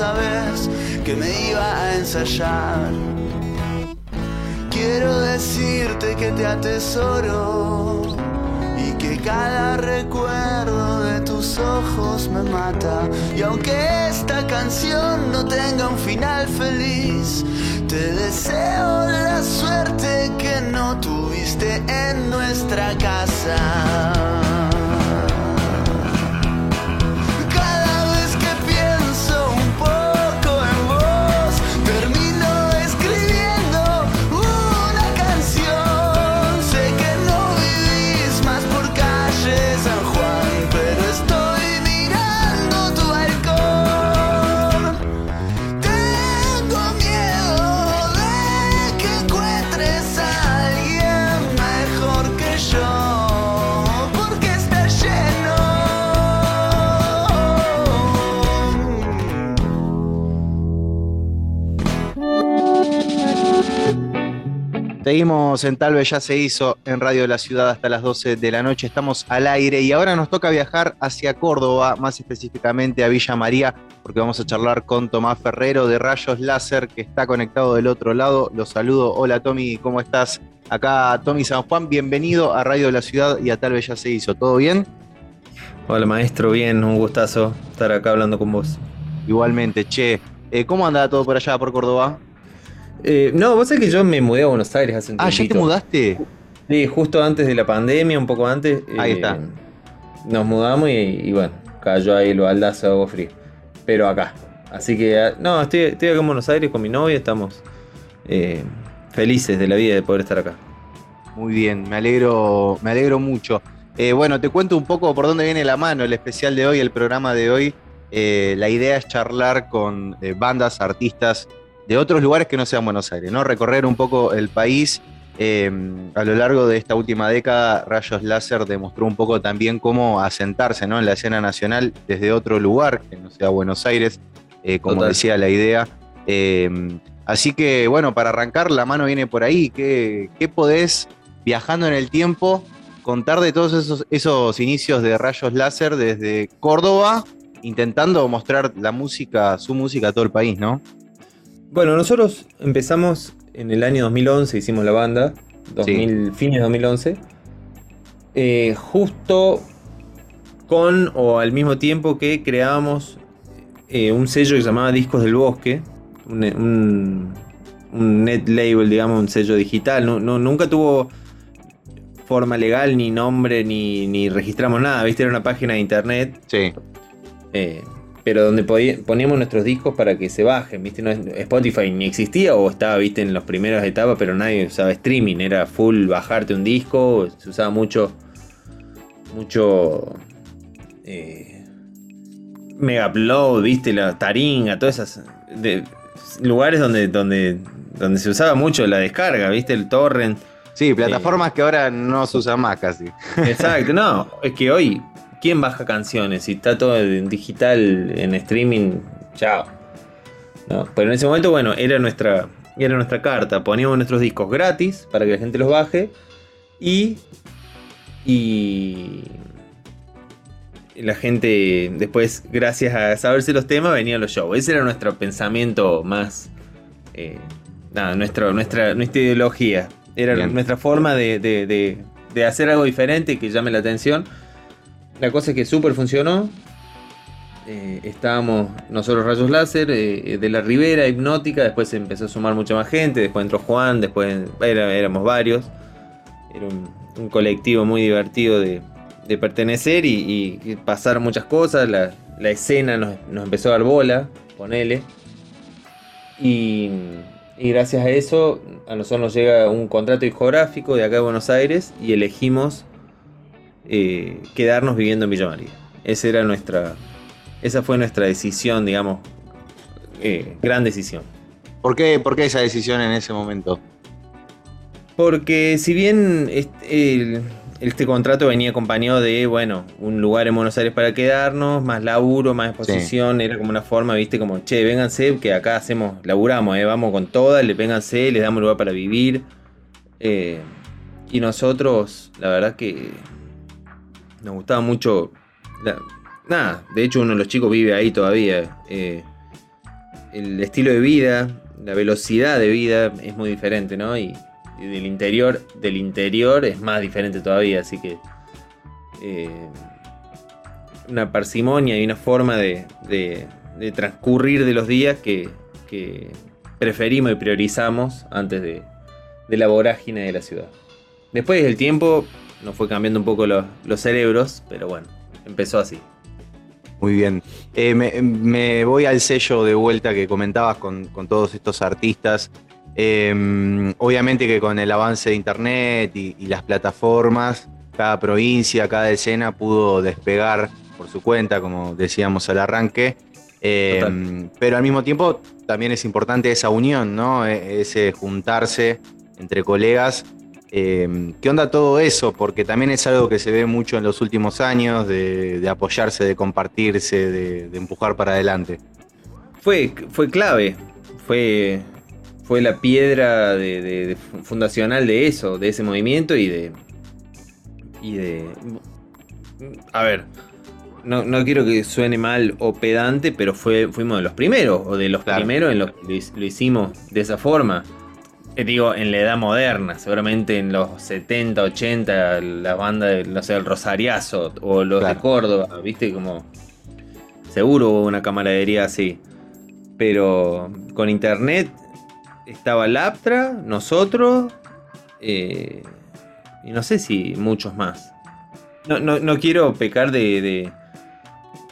Vez que me iba a ensayar. Quiero decirte que te atesoro y que cada recuerdo de tus ojos me mata. Y aunque esta canción no tenga un final feliz, te deseo la suerte que no tuviste en nuestra casa. Seguimos en Tal vez ya se hizo en Radio de la Ciudad hasta las 12 de la noche. Estamos al aire y ahora nos toca viajar hacia Córdoba, más específicamente a Villa María, porque vamos a charlar con Tomás Ferrero de Rayos Láser, que está conectado del otro lado. Los saludo. Hola Tommy, ¿cómo estás? Acá Tommy San Juan, bienvenido a Radio de la Ciudad y a Tal vez ya se hizo. ¿Todo bien? Hola maestro, bien, un gustazo estar acá hablando con vos. Igualmente, che. Eh, ¿Cómo anda todo por allá, por Córdoba? Eh, no, vos sabés que yo me mudé a Buenos Aires hace un Ah, ¿ya te mudaste? Sí, justo antes de la pandemia, un poco antes. Ahí eh, está. Nos mudamos y, y bueno, cayó ahí lo aldazo de agua fría. Pero acá. Así que, ah, no, estoy, estoy acá en Buenos Aires con mi novia, estamos eh, felices de la vida de poder estar acá. Muy bien, me alegro, me alegro mucho. Eh, bueno, te cuento un poco por dónde viene la mano el especial de hoy, el programa de hoy. Eh, la idea es charlar con bandas, artistas de otros lugares que no sean Buenos Aires, ¿no? Recorrer un poco el país. Eh, a lo largo de esta última década, Rayos Láser demostró un poco también cómo asentarse ¿no? en la escena nacional desde otro lugar, que no sea Buenos Aires, eh, como Total. decía la idea. Eh, así que, bueno, para arrancar, la mano viene por ahí. ¿Qué, qué podés, viajando en el tiempo, contar de todos esos, esos inicios de Rayos Láser desde Córdoba, intentando mostrar la música, su música a todo el país, ¿no? Bueno, nosotros empezamos en el año 2011, hicimos la banda, 2000, fines de 2011, eh, justo con o al mismo tiempo que creábamos eh, un sello que se llamaba Discos del Bosque, un, un- un net label, digamos, un sello digital, no, no- nunca tuvo forma legal, ni nombre, ni, ni registramos nada, viste, era una página de internet. Sí. eh, pero donde poníamos nuestros discos para que se bajen, ¿viste? No Spotify ni existía o estaba, ¿viste? En las primeras etapas, pero nadie usaba streaming, era full bajarte un disco, se usaba mucho, mucho eh, Mega Upload, ¿viste? La Taringa, todas esas de- lugares donde, donde, donde se usaba mucho la descarga, ¿viste? El torrent. Sí, plataformas que ahora no se usan más casi. Exacto, no, es que hoy, ¿quién baja canciones? Si está todo en digital, en streaming, chao. No, pero en ese momento, bueno, era nuestra, era nuestra carta. Poníamos nuestros discos gratis para que la gente los baje. Y. Y. La gente, después, gracias a saberse los temas, venían los shows. Ese era nuestro pensamiento más. eh, nada, nuestro, nuestra, nuestra ideología. Era Bien. nuestra forma de, de- de- de hacer algo diferente que llame la atención. La cosa es que súper funcionó. Eh, estábamos nosotros Rayos Láser, eh, de la Ribera, Hipnótica, después se empezó a sumar mucha más gente, después entró Juan, después éramos varios. Era un, colectivo muy divertido de, pertenecer y, pasar muchas cosas. La, escena nos, nos empezó a dar bola, ponele. Y, y gracias a eso, a nosotros nos llega un contrato discográfico de acá de Buenos Aires y elegimos eh, quedarnos viviendo en Villa María. Esa era nuestra. Esa fue nuestra decisión, digamos. eh, gran decisión. ¿Por qué, ¿Por qué esa decisión en ese momento? Porque si bien este, el- este contrato venía acompañado de, bueno, un lugar en Buenos Aires para quedarnos, más laburo, más exposición, era como una forma, viste, como, che, vénganse, que acá hacemos, laburamos, eh, vamos con todas, le vénganse, les damos lugar para vivir. Eh, y nosotros, la verdad que nos gustaba mucho, nada, de hecho uno de los chicos vive ahí todavía. eh, el estilo de vida, la velocidad de vida es muy diferente, ¿no? Y, del interior, del interior es más diferente todavía, así que eh, una parsimonia y una forma de, de- transcurrir de los días que, que preferimos y priorizamos antes de, de la vorágine de la ciudad. Después del tiempo nos fue cambiando un poco los, los cerebros, pero bueno, empezó así. Muy bien. Eh, me, me voy al sello de vuelta que comentabas con, con todos estos artistas. Eh, obviamente que con el avance de internet y, y las plataformas, cada provincia, cada escena pudo despegar por su cuenta, como decíamos al arranque. Eh, Total. pero al mismo tiempo también es importante esa unión, ¿no? E- Ese juntarse entre colegas. Eh, ¿Qué onda todo eso? Porque también es algo que se ve mucho en los últimos años, de, de apoyarse, de compartirse, de, de empujar para adelante. Fue, fue clave, fue, fue la piedra de, fundacional de eso, de ese movimiento y de. Y de. A ver, no, quiero que suene mal o pedante, pero fue, fuimos de los primeros, o de los primeros en los que lo, hicimos de esa forma. Eh, digo, en la edad moderna, seguramente en los 70, 80, la banda, de, no sé, el Rosariazo o los de Córdoba, viste, como. Seguro hubo una camaradería así. Pero con internet estaba Laptra, nosotros, eh, y no sé si muchos más. No, quiero pecar de,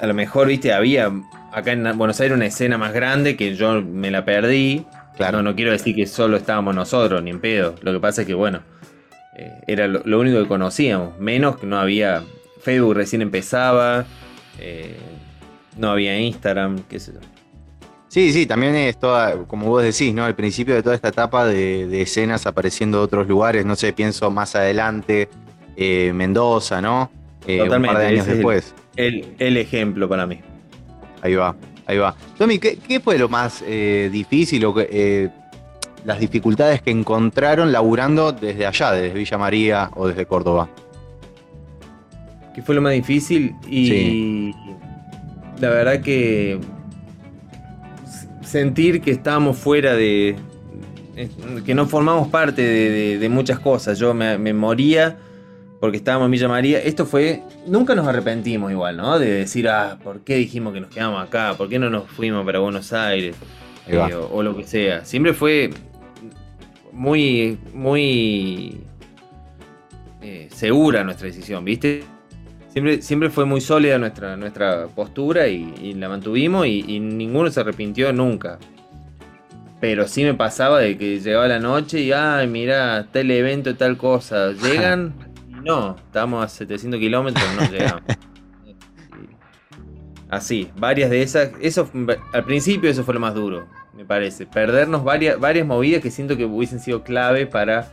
A lo mejor, viste, había acá en Buenos Aires una escena más grande que yo me la perdí. Claro. No, quiero decir que solo estábamos nosotros, ni en pedo. Lo que pasa es que, bueno, eh, era lo, único que conocíamos. Menos que no había. Facebook recién empezaba. Eh, no había Instagram, qué sé yo. Sí, sí, también es toda, como vos decís, ¿no? El principio de toda esta etapa de, escenas apareciendo de otros lugares, no sé, pienso más adelante, eh, Mendoza, ¿no? Eh, un par de años después. El, ejemplo para mí. Ahí va, ahí va. Tommy, ¿qué, fue lo más eh, difícil o las dificultades que encontraron laburando desde allá, desde Villa María o desde Córdoba? ¿Qué fue lo más difícil? Y la verdad que sentir que estábamos fuera de. que no formamos parte de, muchas cosas. Yo me, moría porque estábamos en Villa María. Esto fue. Nunca nos arrepentimos igual, ¿no? De decir, ah, ¿por qué dijimos que nos quedamos acá? ¿Por qué no nos fuimos para Buenos Aires? Eh, o, lo que sea. Siempre fue muy. muy. Eh, segura nuestra decisión, ¿viste? Siempre, fue muy sólida nuestra, nuestra postura y, la mantuvimos y, ninguno se arrepintió nunca. Pero sí me pasaba de que llegaba la noche y, ay, mira, tal evento, tal cosa. Llegan no, estamos a 700 kilómetros, no llegamos. Así, varias de esas. Eso, al principio eso fue lo más duro, me parece. Perdernos varias, varias movidas que siento que hubiesen sido clave para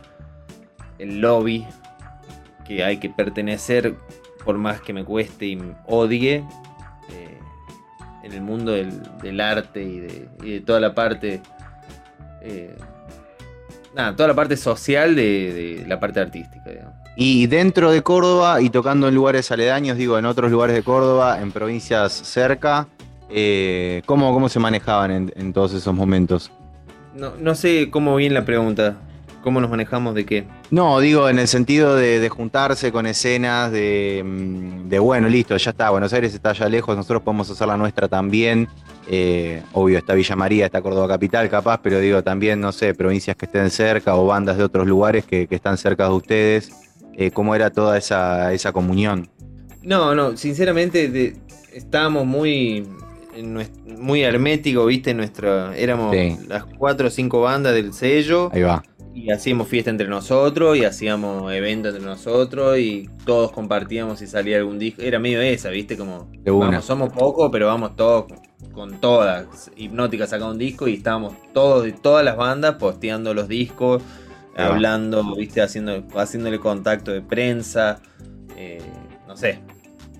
el lobby que hay que pertenecer por más que me cueste y odie, eh, en el mundo del, arte y de, toda la parte. Eh, nada, toda la parte social de, la parte artística, Y dentro de Córdoba y tocando en lugares aledaños, digo, en otros lugares de Córdoba, en provincias cerca, eh, ¿cómo, se manejaban en, en, todos esos momentos? No, no sé cómo bien la pregunta. ¿Cómo nos manejamos de qué? No, digo en el sentido de, juntarse con escenas, mm, de, bueno, listo, ya está, Buenos Aires está allá lejos, nosotros podemos hacer la nuestra también. Eh, obvio, está Villa María, está Córdoba Capital, capaz, pero digo también, no sé, provincias que estén cerca o bandas de otros lugares que, están cerca de ustedes. Eh, ¿Cómo era toda esa, comunión? No, no, sinceramente estábamos muy muy herméticos, viste, nuestra, éramos las cuatro o cinco bandas del sello. Ahí va y hacíamos fiesta entre nosotros y hacíamos eventos entre nosotros y todos compartíamos si salía algún disco. Era medio esa, ¿viste? Como, vamos, somos pocos, pero vamos todos con todas. Hipnótica sacaba un disco y estábamos todos de todas las bandas posteando los discos, hablando, ¿viste? Haciendo, haciéndole contacto de prensa. Eh, no sé.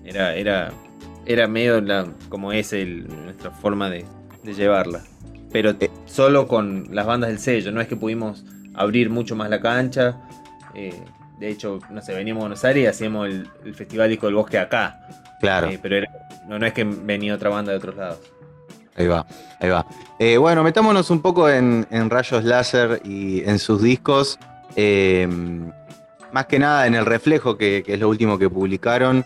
Era, era, era medio la, como es el, nuestra forma de, de llevarla. Pero eh. solo con las bandas del sello, no es que pudimos abrir mucho más la cancha. Eh, de hecho, no sé, veníamos a Buenos Aires y hacíamos el, Festival Disco del Bosque acá. Claro. Eh, pero no, es que venía otra banda de otros lados. Ahí va, ahí va. Eh, bueno, metámonos un poco en, rayos láser y en sus discos. más que nada en el reflejo, que, es lo último que publicaron.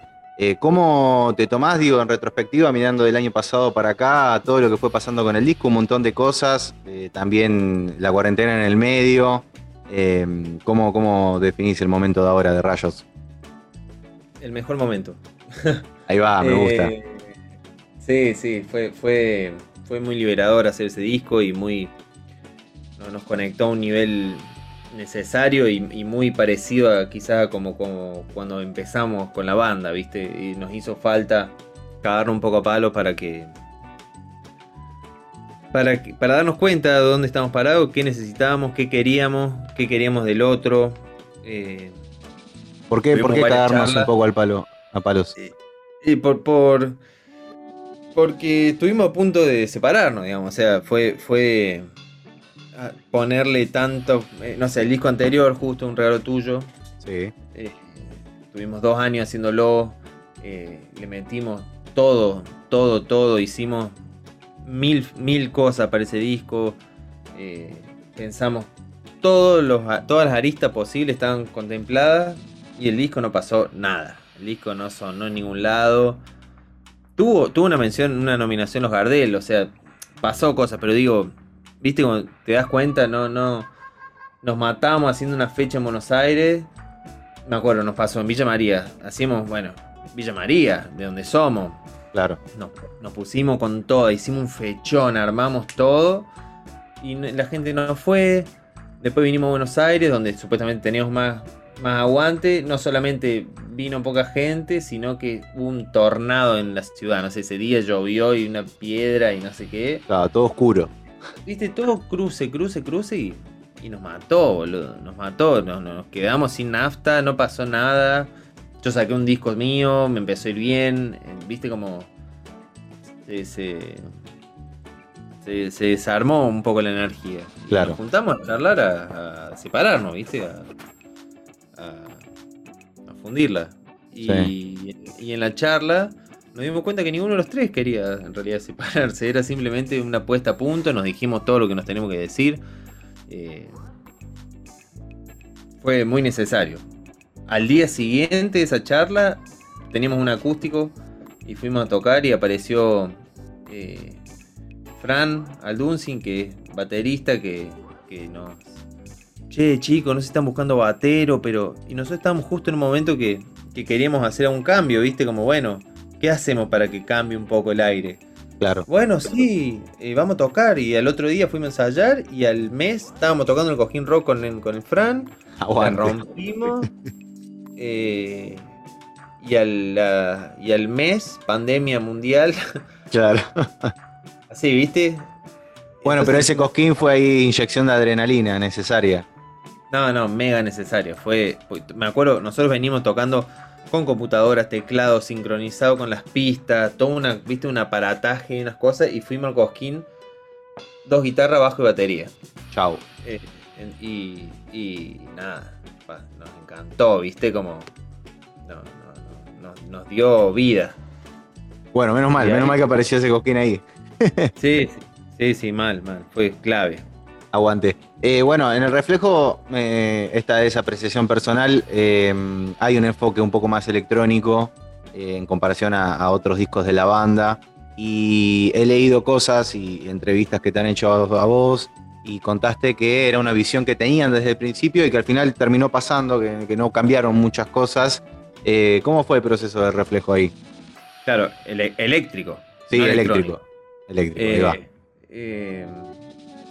¿Cómo te tomás, digo, en retrospectiva, mirando del año pasado para acá, todo lo que fue pasando con el disco, un montón de cosas, también la cuarentena en el medio? Eh, ¿cómo, definís el momento de ahora de Rayos? El mejor momento. Ahí va, me gusta. Sí, sí, fue, fue, fue muy liberador hacer ese disco y muy. Nos conectó a un nivel necesario y, muy parecido a quizá como, como, cuando empezamos con la banda, ¿viste? Y nos hizo falta cagarnos un poco a palo para que para, para darnos cuenta de dónde estamos parados, qué necesitábamos, qué queríamos, qué queríamos del otro. Eh, ¿Por qué, ¿por qué cagarnos un poco al palo, a palos? Y, por, por, porque estuvimos a punto de separarnos, digamos. O sea, fue, fue ponerle tanto, eh, no sé, el disco anterior, justo un regalo tuyo. Sí. Eh, tuvimos dos años haciéndolo, eh, le metimos todo, todo, todo, hicimos mil, mil cosas para ese disco, pensamos todos los, todas las aristas posibles estaban contempladas y el disco no pasó nada. El disco no sonó en ningún lado. Tuvo, tuvo una mención, una nominación los Gardel, o sea, pasó cosas, pero digo, viste como te das cuenta, no, no. Nos matamos haciendo una fecha en Buenos Aires. Me acuerdo, nos pasó en Villa María. Hacíamos, bueno, Villa María, de donde somos. Claro. Nos, nos pusimos con todo, hicimos un fechón, armamos todo. Y la gente no fue. Después vinimos a Buenos Aires, donde supuestamente teníamos más, más aguante. No solamente vino poca gente, sino que hubo un tornado en la ciudad. No sé, ese día llovió y una piedra y no sé qué. Estaba todo oscuro. Viste, todo cruce, cruce, cruce y, y nos mató, boludo. Nos mató. Nos, nos quedamos sin nafta, no pasó nada. Yo saqué un disco mío, me empezó a ir bien. Viste como. Se, se, se, desarmó un poco la energía. Claro. nos juntamos a charlar, a, separarnos, ¿viste? A, fundirla. Y, y, en la charla nos dimos cuenta que ninguno de los tres quería en realidad separarse. Era simplemente una puesta a punto. Nos dijimos todo lo que nos tenemos que decir. Eh, fue muy necesario. Al día siguiente de esa charla teníamos un acústico y fuimos a tocar y apareció eh, Fran Aldunsin, que es baterista, que, que nos... Che, chicos, no se están buscando batero, pero... Y nosotros estábamos justo en un momento que, que queríamos hacer un cambio, ¿viste? Como, bueno, ¿qué hacemos para que cambie un poco el aire? Claro. Bueno, sí, eh, vamos a tocar. Y al otro día fuimos a ensayar y al mes estábamos tocando el cojín rock con el, con el Fran. Aguante. La rompimos. eh, y, al, y al mes, pandemia mundial. Claro. Así, ¿viste? Bueno, pero ese cosquín fue ahí inyección de adrenalina necesaria. No, no, mega necesario. Fue, me acuerdo, nosotros venimos tocando con computadoras, teclados, sincronizado con las pistas, todo una, viste, un aparataje y unas cosas, y fuimos al cosquín, dos guitarras, bajo y batería. Chau. Eh, y, y, nada, nos encantó, viste, como no, no, nos dio vida. Bueno, menos mal, menos mal que apareció ese cosquín ahí. sí, sí, sí, mal, mal. Fue clave. Aguante. Eh, bueno, en el reflejo, eh, esta es apreciación personal, eh, hay un enfoque un poco más electrónico en comparación a, otros discos de la banda. Y he leído cosas y entrevistas que te han hecho a, vos y contaste que era una visión que tenían desde el principio y que al final terminó pasando, que, no cambiaron muchas cosas. ¿Cómo fue el proceso de reflejo ahí? Claro, eléctrico. Sí, eléctrico. Eléctrico, ahí va.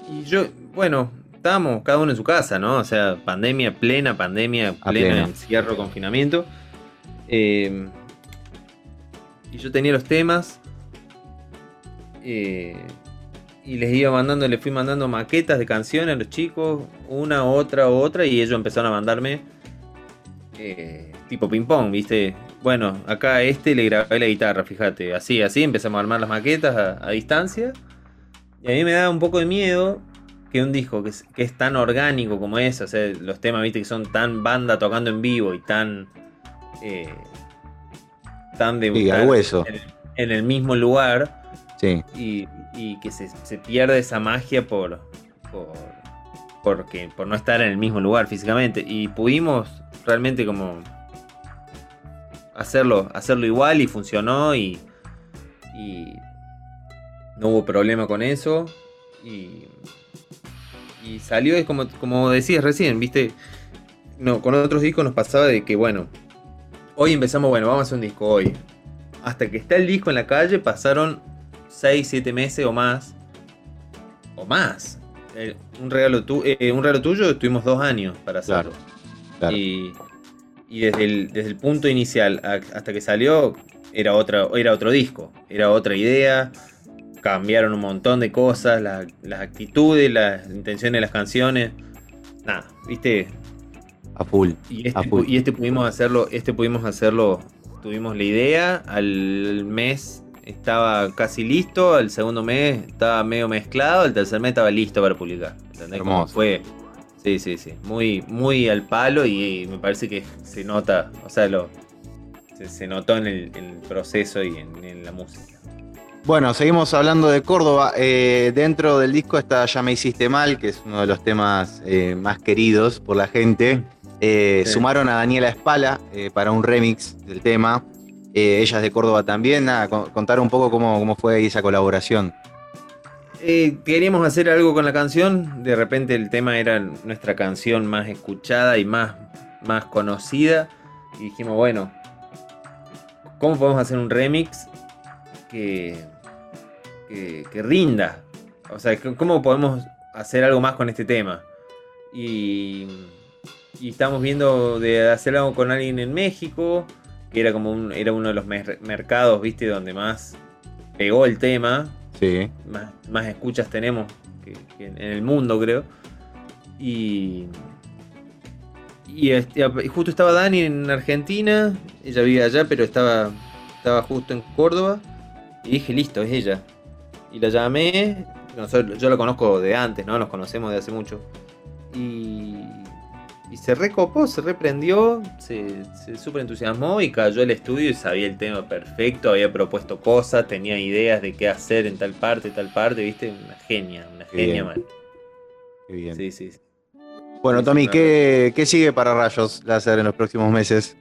y yo, bueno, estábamos cada uno en su casa, ¿no? O sea, pandemia plena, pandemia plena, encierro, confinamiento. Eh, y yo tenía los temas. Eh, y les iba mandando, les fui mandando maquetas de canciones a los chicos, una, otra, otra, y ellos empezaron a mandarme eh, tipo ping pong, ¿viste? Bueno, acá a este le grabé la guitarra, fíjate, así, así empezamos a armar las maquetas a, a distancia. Y a mí me daba un poco de miedo que un disco que es, tan orgánico como es, o sea, los temas, viste, que son tan banda tocando en vivo y tan. Eh, tan de. hueso. En, el mismo lugar. Sí. Y, que se, pierde esa magia por. por porque, por no estar en el mismo lugar físicamente. Y pudimos realmente como. hacerlo, hacerlo igual y funcionó y. y no hubo problema con eso. Y y salió, es como, como decías recién, viste, no, con otros discos nos pasaba de que, bueno, hoy empezamos, bueno, vamos a hacer un disco hoy. Hasta que está el disco en la calle pasaron 6, 7 meses o más. O más. Eh, un, regalo eh, un regalo tuyo estuvimos dos años para hacerlo. Y, y desde, el, desde el punto inicial hasta que salió era, otra, era otro disco, era otra idea, cambiaron un montón de cosas, las actitudes, las intenciones de las canciones. Nada, viste. A full. Y este, Y este pudimos hacerlo, este pudimos hacerlo, tuvimos la idea, al mes estaba casi listo, al segundo mes estaba medio mezclado, al tercer mes estaba listo para publicar. ¿entendés? Como fue. Sí, sí, sí. Muy, muy al palo y, me parece que se nota, o sea, lo, se, notó en el, proceso y en, la música. Bueno, seguimos hablando de Córdoba. Eh, dentro del disco está Ya me hiciste mal, que es uno de los temas eh, más queridos por la gente. Eh, sumaron a Daniela Espala para un remix del tema. ella es de Córdoba también. Nada, contar un poco cómo, cómo fue esa colaboración. queríamos hacer algo con la canción. De repente el tema era nuestra canción más escuchada y más, más conocida. Y dijimos, bueno, ¿Cómo podemos hacer un remix que, que, rinda? O sea, ¿cómo podemos hacer algo más con este tema? Y, y estamos viendo de hacer algo con alguien en México, que era como un, era uno de los mercados, viste, donde más pegó el tema. Sí. Más, escuchas tenemos en el mundo, creo. Y, y, justo estaba Dani en Argentina, ella vive allá, pero estaba, estaba justo en Córdoba. Y dije, listo, es ella. Y la llamé, yo la conozco de antes, ¿no? Nos conocemos de hace mucho. Y, y se recopó, se reprendió, se, se súper entusiasmó y cayó al estudio y sabía el tema perfecto, había propuesto cosas, tenía ideas de qué hacer en tal parte, tal parte, ¿viste? Una genia, una genia mal. Qué bien. Sí, sí. Bueno, Tommy, ¿qué, sigue para Rayos Láser en los próximos meses?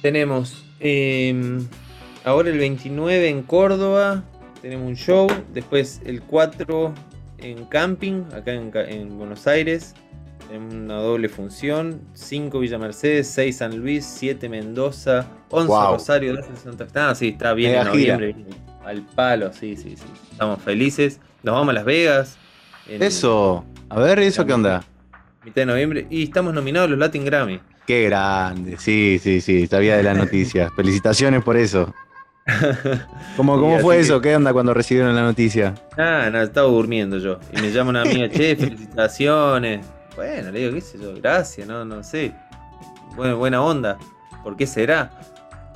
Tenemos em, ahora el 29 en Córdoba, tenemos un show, después el 4 en Camping, acá en, Buenos Aires, tenemos una doble función, 5 Villa Mercedes, 6 San Luis, 7 Mendoza, 11 Rosario, 12 Santa Clara, ah, sí, está bien en noviembre, al palo, sí, sí, sí, estamos felices, nos vamos a Las Vegas. Eso, a ver, ¿eso qué onda? mitad de noviembre. Y estamos nominados a los Latin Grammy. Qué grande, sí, sí, sí, sabía de la noticia. Felicitaciones por eso. ¿Cómo, cómo fue eso? ¿Qué onda cuando recibieron la noticia? Ah, no, estaba durmiendo yo. Y me llama una amiga, che, felicitaciones. Bueno, le digo, qué sé yo, gracias, no, no sé. Buena, buena onda. ¿Por qué será?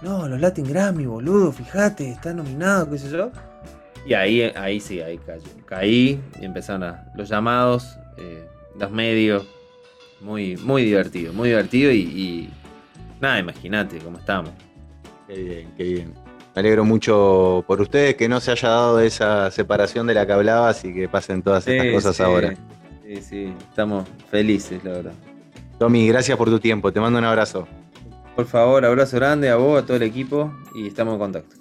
No, los Latin Grammy, boludo, fíjate, está nominado, qué sé yo. Y ahí, ahí sí, ahí caí. Caí y empezaron a, los llamados. Eh, los medios. Muy, muy divertido, muy divertido y, nada, imagínate cómo estamos. Qué bien, qué bien. Me alegro mucho por ustedes que no se haya dado esa separación de la que hablabas y que pasen todas estas cosas ahora. Sí, sí, estamos felices, la verdad. Tommy, gracias por tu tiempo, te mando un abrazo. Por favor, abrazo grande a vos, a todo el equipo y estamos en contacto.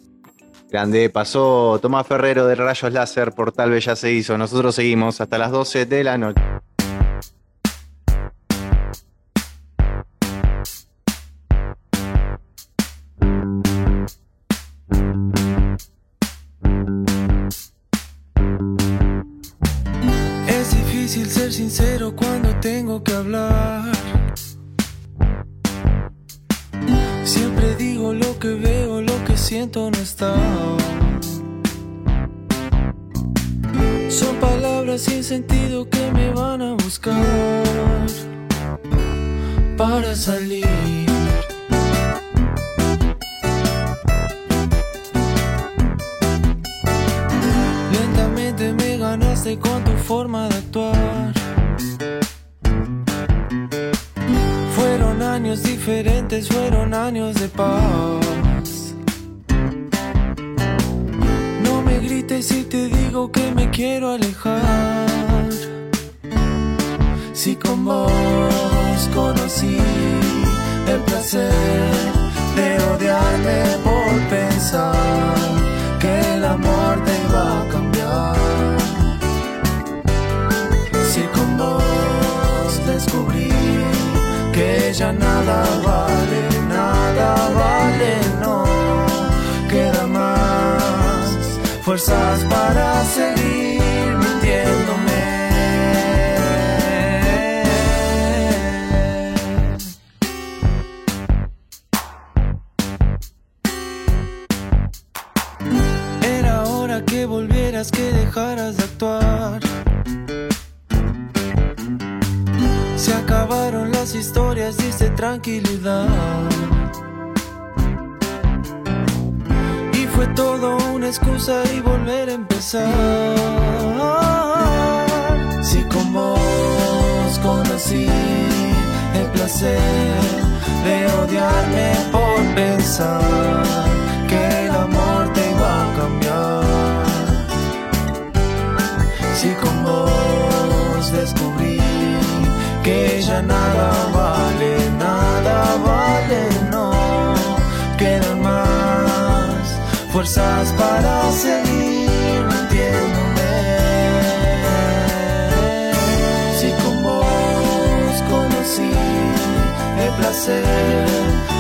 Grande, pasó Tomás Ferrero de Rayos Láser por Tal vez ya se hizo. Nosotros seguimos hasta las 12 de la noche. Vos conocí el placer de odiarme por pensar que el amor te va a cambiar. Si con vos descubrí que ya nada vale, nada vale, no queda más fuerzas para seguir mintiéndome. fuerzas para seguir mintiéndome. Si con vos conocí el placer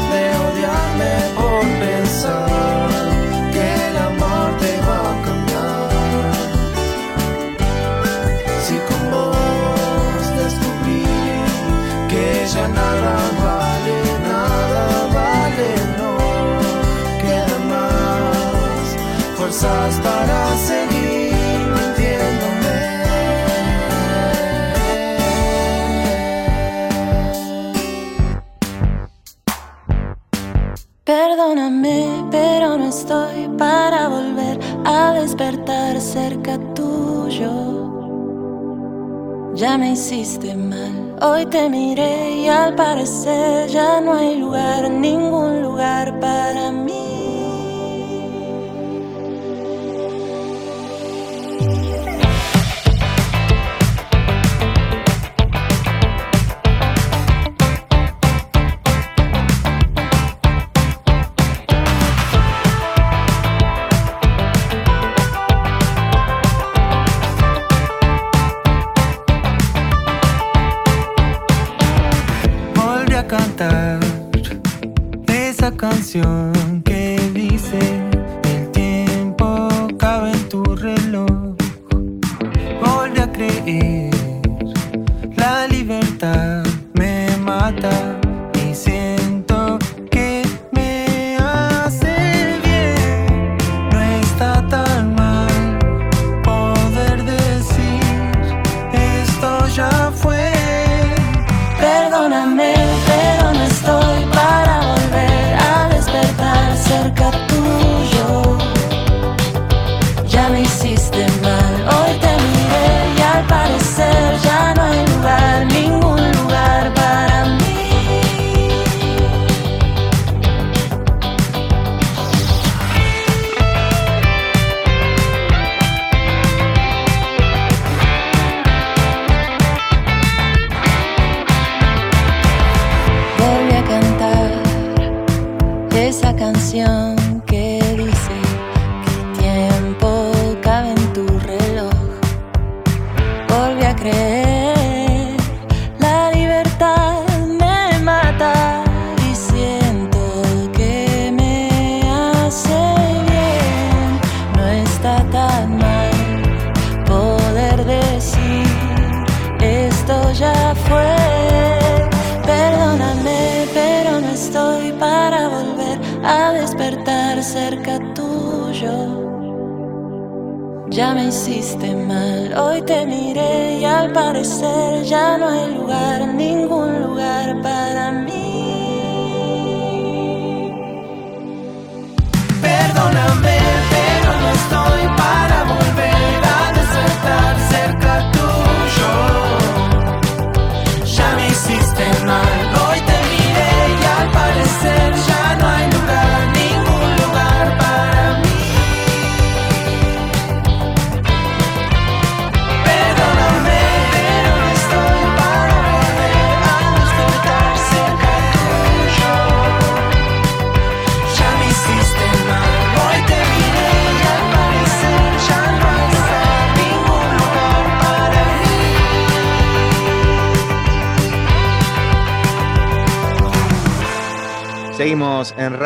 para seguir mintiéndome. Perdóname, pero no estoy para volver a despertar cerca tuyo. Ya me hiciste mal, hoy te miré y al parecer ya no hay lugar, ningún lugar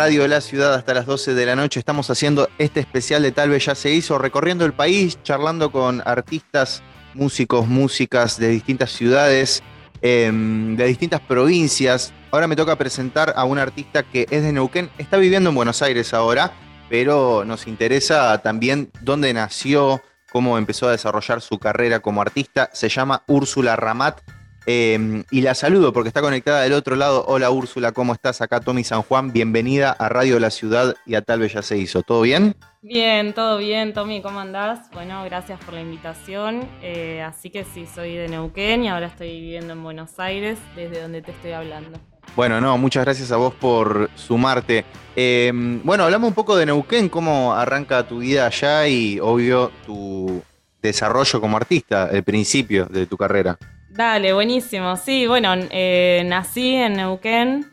radio la ciudad hasta las 12 de la noche. Estamos haciendo este especial de Tal vez ya se hizo, recorriendo el país, charlando con artistas, músicos, músicas de distintas ciudades, em, de distintas provincias. Ahora me toca presentar a un artista que es de Neuquén, está viviendo en Buenos Aires ahora, pero nos interesa también dónde nació, cómo empezó a desarrollar su carrera como artista. Se llama Úrsula Ramat eh, y la saludo porque está conectada del otro lado. Hola Úrsula, ¿cómo estás? Acá Tommy San Juan, bienvenida a Radio La Ciudad y a Tal vez ya se hizo. ¿Todo bien? Bien, todo bien, Tommy, ¿cómo andás? Bueno, gracias por la invitación. Eh, así que sí, soy de Neuquén y ahora estoy viviendo en Buenos Aires, desde donde te estoy hablando. Bueno, no, muchas gracias a vos por sumarte. Eh, bueno, hablamos un poco de Neuquén, cómo arranca tu vida allá y obvio tu desarrollo como artista, el principio de tu carrera. Dale, buenísimo. Sí, bueno, eh, nací en Neuquén,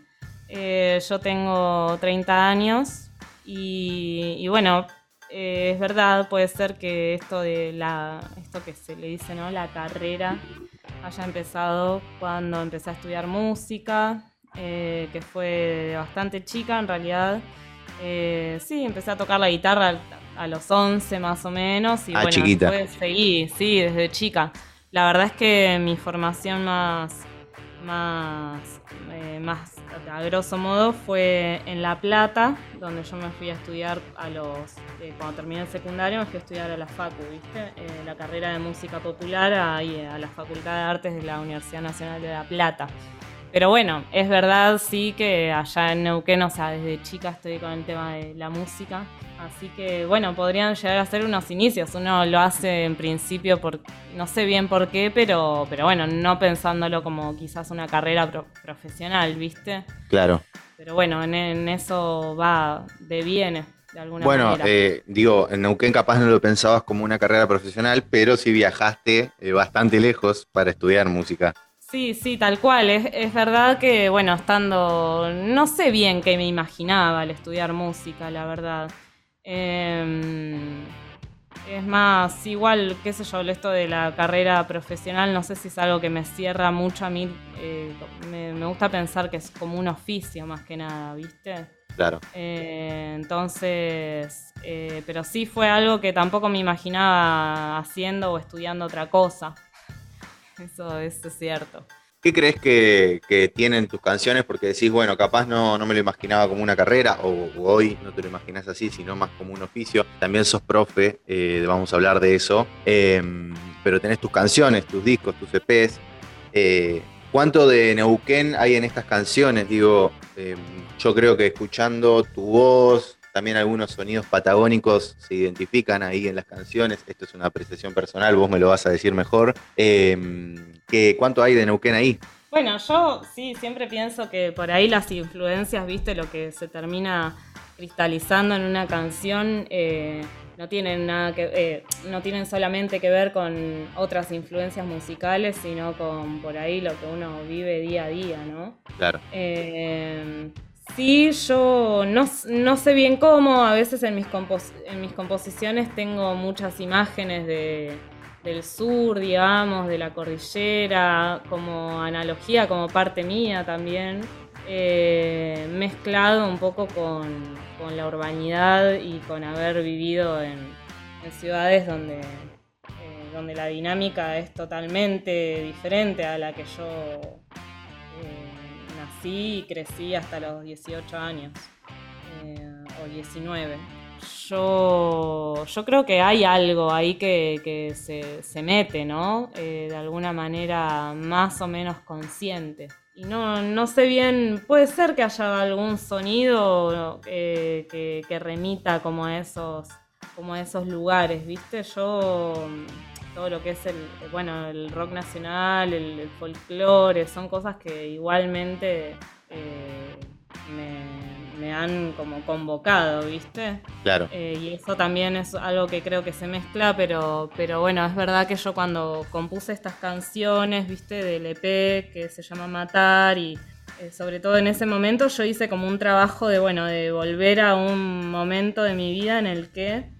eh, yo tengo 30 años y, y bueno, eh, es verdad, puede ser que esto de la, esto que se le dice, ¿no? La carrera haya empezado cuando empecé a estudiar música, eh, que fue bastante chica en realidad. Eh, sí, empecé a tocar la guitarra a, los 11 más o menos y Ah, bueno, chiquita. después seguí, sí, desde chica. La verdad es que mi formación más, más, eh, más a grosso modo fue en La Plata, donde yo me fui a estudiar a los, eh, cuando terminé el secundario me fui a estudiar a la Facu, ¿viste? Eh, la carrera de música popular ahí, a la Facultad de Artes de la Universidad Nacional de La Plata. Pero bueno, es verdad sí que allá en Neuquén, o sea, desde chica estoy con el tema de la música. Así que bueno, podrían llegar a ser unos inicios. Uno lo hace en principio por, no sé bien por qué, pero, pero bueno, no pensándolo como quizás una carrera pro- profesional, ¿viste? Claro. Pero bueno, en, en eso va de viene, de alguna Bueno, manera. eh, digo, en Neuquén capaz no lo pensabas como una carrera profesional, pero sí viajaste eh, bastante lejos para estudiar música. Sí, sí, tal cual. Es, es verdad que, bueno, estando. No sé bien qué me imaginaba al estudiar música, la verdad. Em, es más, igual, qué sé yo, esto de la carrera profesional, no sé si es algo que me cierra mucho a mí. eh, me, me gusta pensar que es como un oficio más que nada, ¿viste? Claro. Eh, entonces, eh, pero sí fue algo que tampoco me imaginaba haciendo o estudiando otra cosa. Eso, es cierto. ¿Qué crees que, que tienen tus canciones? Porque decís, bueno, capaz no, no me lo imaginaba como una carrera, o, hoy no te lo imaginas así, sino más como un oficio. También sos profe, eh, vamos a hablar de eso. Eh, pero tenés tus canciones, tus discos, tus EPs. Eh, ¿Cuánto de Neuquén hay en estas canciones? Digo, eh, yo creo que escuchando tu voz, también algunos sonidos patagónicos se identifican ahí en las canciones. Esto es una apreciación personal, vos me lo vas a decir mejor. Eh, ¿qué- ¿Cuánto hay de Neuquén ahí? Bueno, yo sí, siempre pienso que por ahí las influencias, viste, lo que se termina cristalizando en una canción, eh, no tienen nada que eh, no tienen solamente que ver con otras influencias musicales, sino con por ahí lo que uno vive día a día, ¿no? Claro. Eh, sí, yo no, no sé bien cómo, a veces en mis, compos- en mis composiciones tengo muchas imágenes de, del sur, digamos, de la cordillera, como analogía, como parte mía también, eh, mezclado un poco con, con la urbanidad y con haber vivido en, ciudades donde, eh, donde la dinámica es totalmente diferente a la que yo nací y crecí hasta los 18 años eh, o 19. Yo, yo creo que hay algo ahí que, se, mete, ¿no? Eh, de alguna manera más o menos consciente. Y no, no sé bien, puede ser que haya algún sonido eh, que, remita como esos, como a esos lugares, ¿viste? Yo todo lo que es el, bueno, el rock nacional, el, el folclore, son cosas que igualmente eh, me, me han como convocado, ¿viste? Claro. Eh, y eso también es algo que creo que se mezcla, pero, pero bueno, es verdad que yo cuando compuse estas canciones, viste, del EP que se llama Matar y eh, sobre todo en ese momento yo hice como un trabajo de, bueno, de volver a un momento de mi vida en el que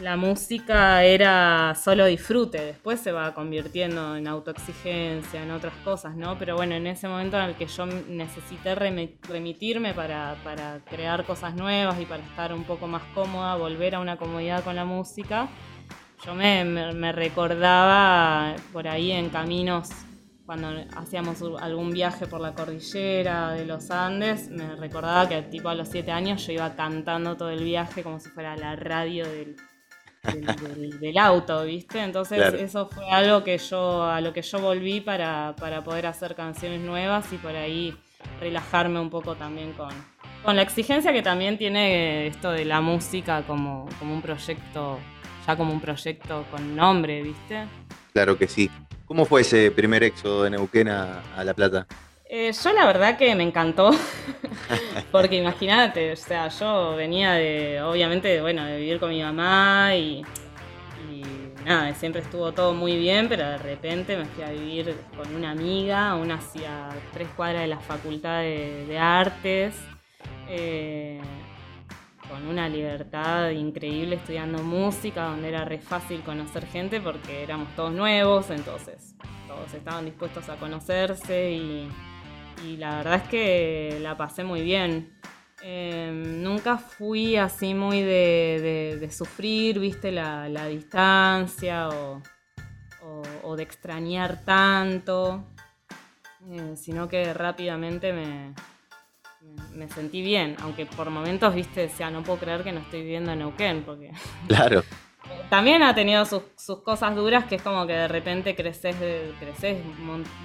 la música era solo disfrute, después se va convirtiendo en autoexigencia, en otras cosas, ¿no? Pero bueno, en ese momento en el que yo necesité remi- remitirme para, para crear cosas nuevas y para estar un poco más cómoda, volver a una comodidad con la música, yo me, me- me recordaba por ahí en caminos, cuando hacíamos algún viaje por la cordillera de los Andes, me recordaba que tipo a los siete años yo iba cantando todo el viaje como si fuera la radio del, del, auto, ¿viste? Entonces eso fue algo que yo, a lo que yo volví para, para poder hacer canciones nuevas y por ahí relajarme un poco también con, con la exigencia que también tiene esto de la música como, como un proyecto, ya como un proyecto con nombre, ¿viste? Claro que sí. ¿Cómo fue ese primer éxodo de Neuquén a, La Plata? Eh, yo la verdad que me encantó, porque imagínate, o sea, yo venía de, obviamente, bueno, de vivir con mi mamá y, nada, siempre estuvo todo muy bien, pero de repente me fui a vivir con una amiga, una hacia tres cuadras de la Facultad de, Artes, eh, con una libertad increíble estudiando música, donde era re fácil conocer gente porque éramos todos nuevos, entonces todos estaban dispuestos a conocerse y, la verdad es que la pasé muy bien. Em, nunca fui así muy de, sufrir, viste, la, distancia o, de extrañar tanto, eh, sino que rápidamente me, me sentí bien, aunque por momentos, viste, decía, no puedo creer que no estoy viviendo en Neuquén, porque... Claro. También ha tenido sus, cosas duras, que es como que de repente creces de, creces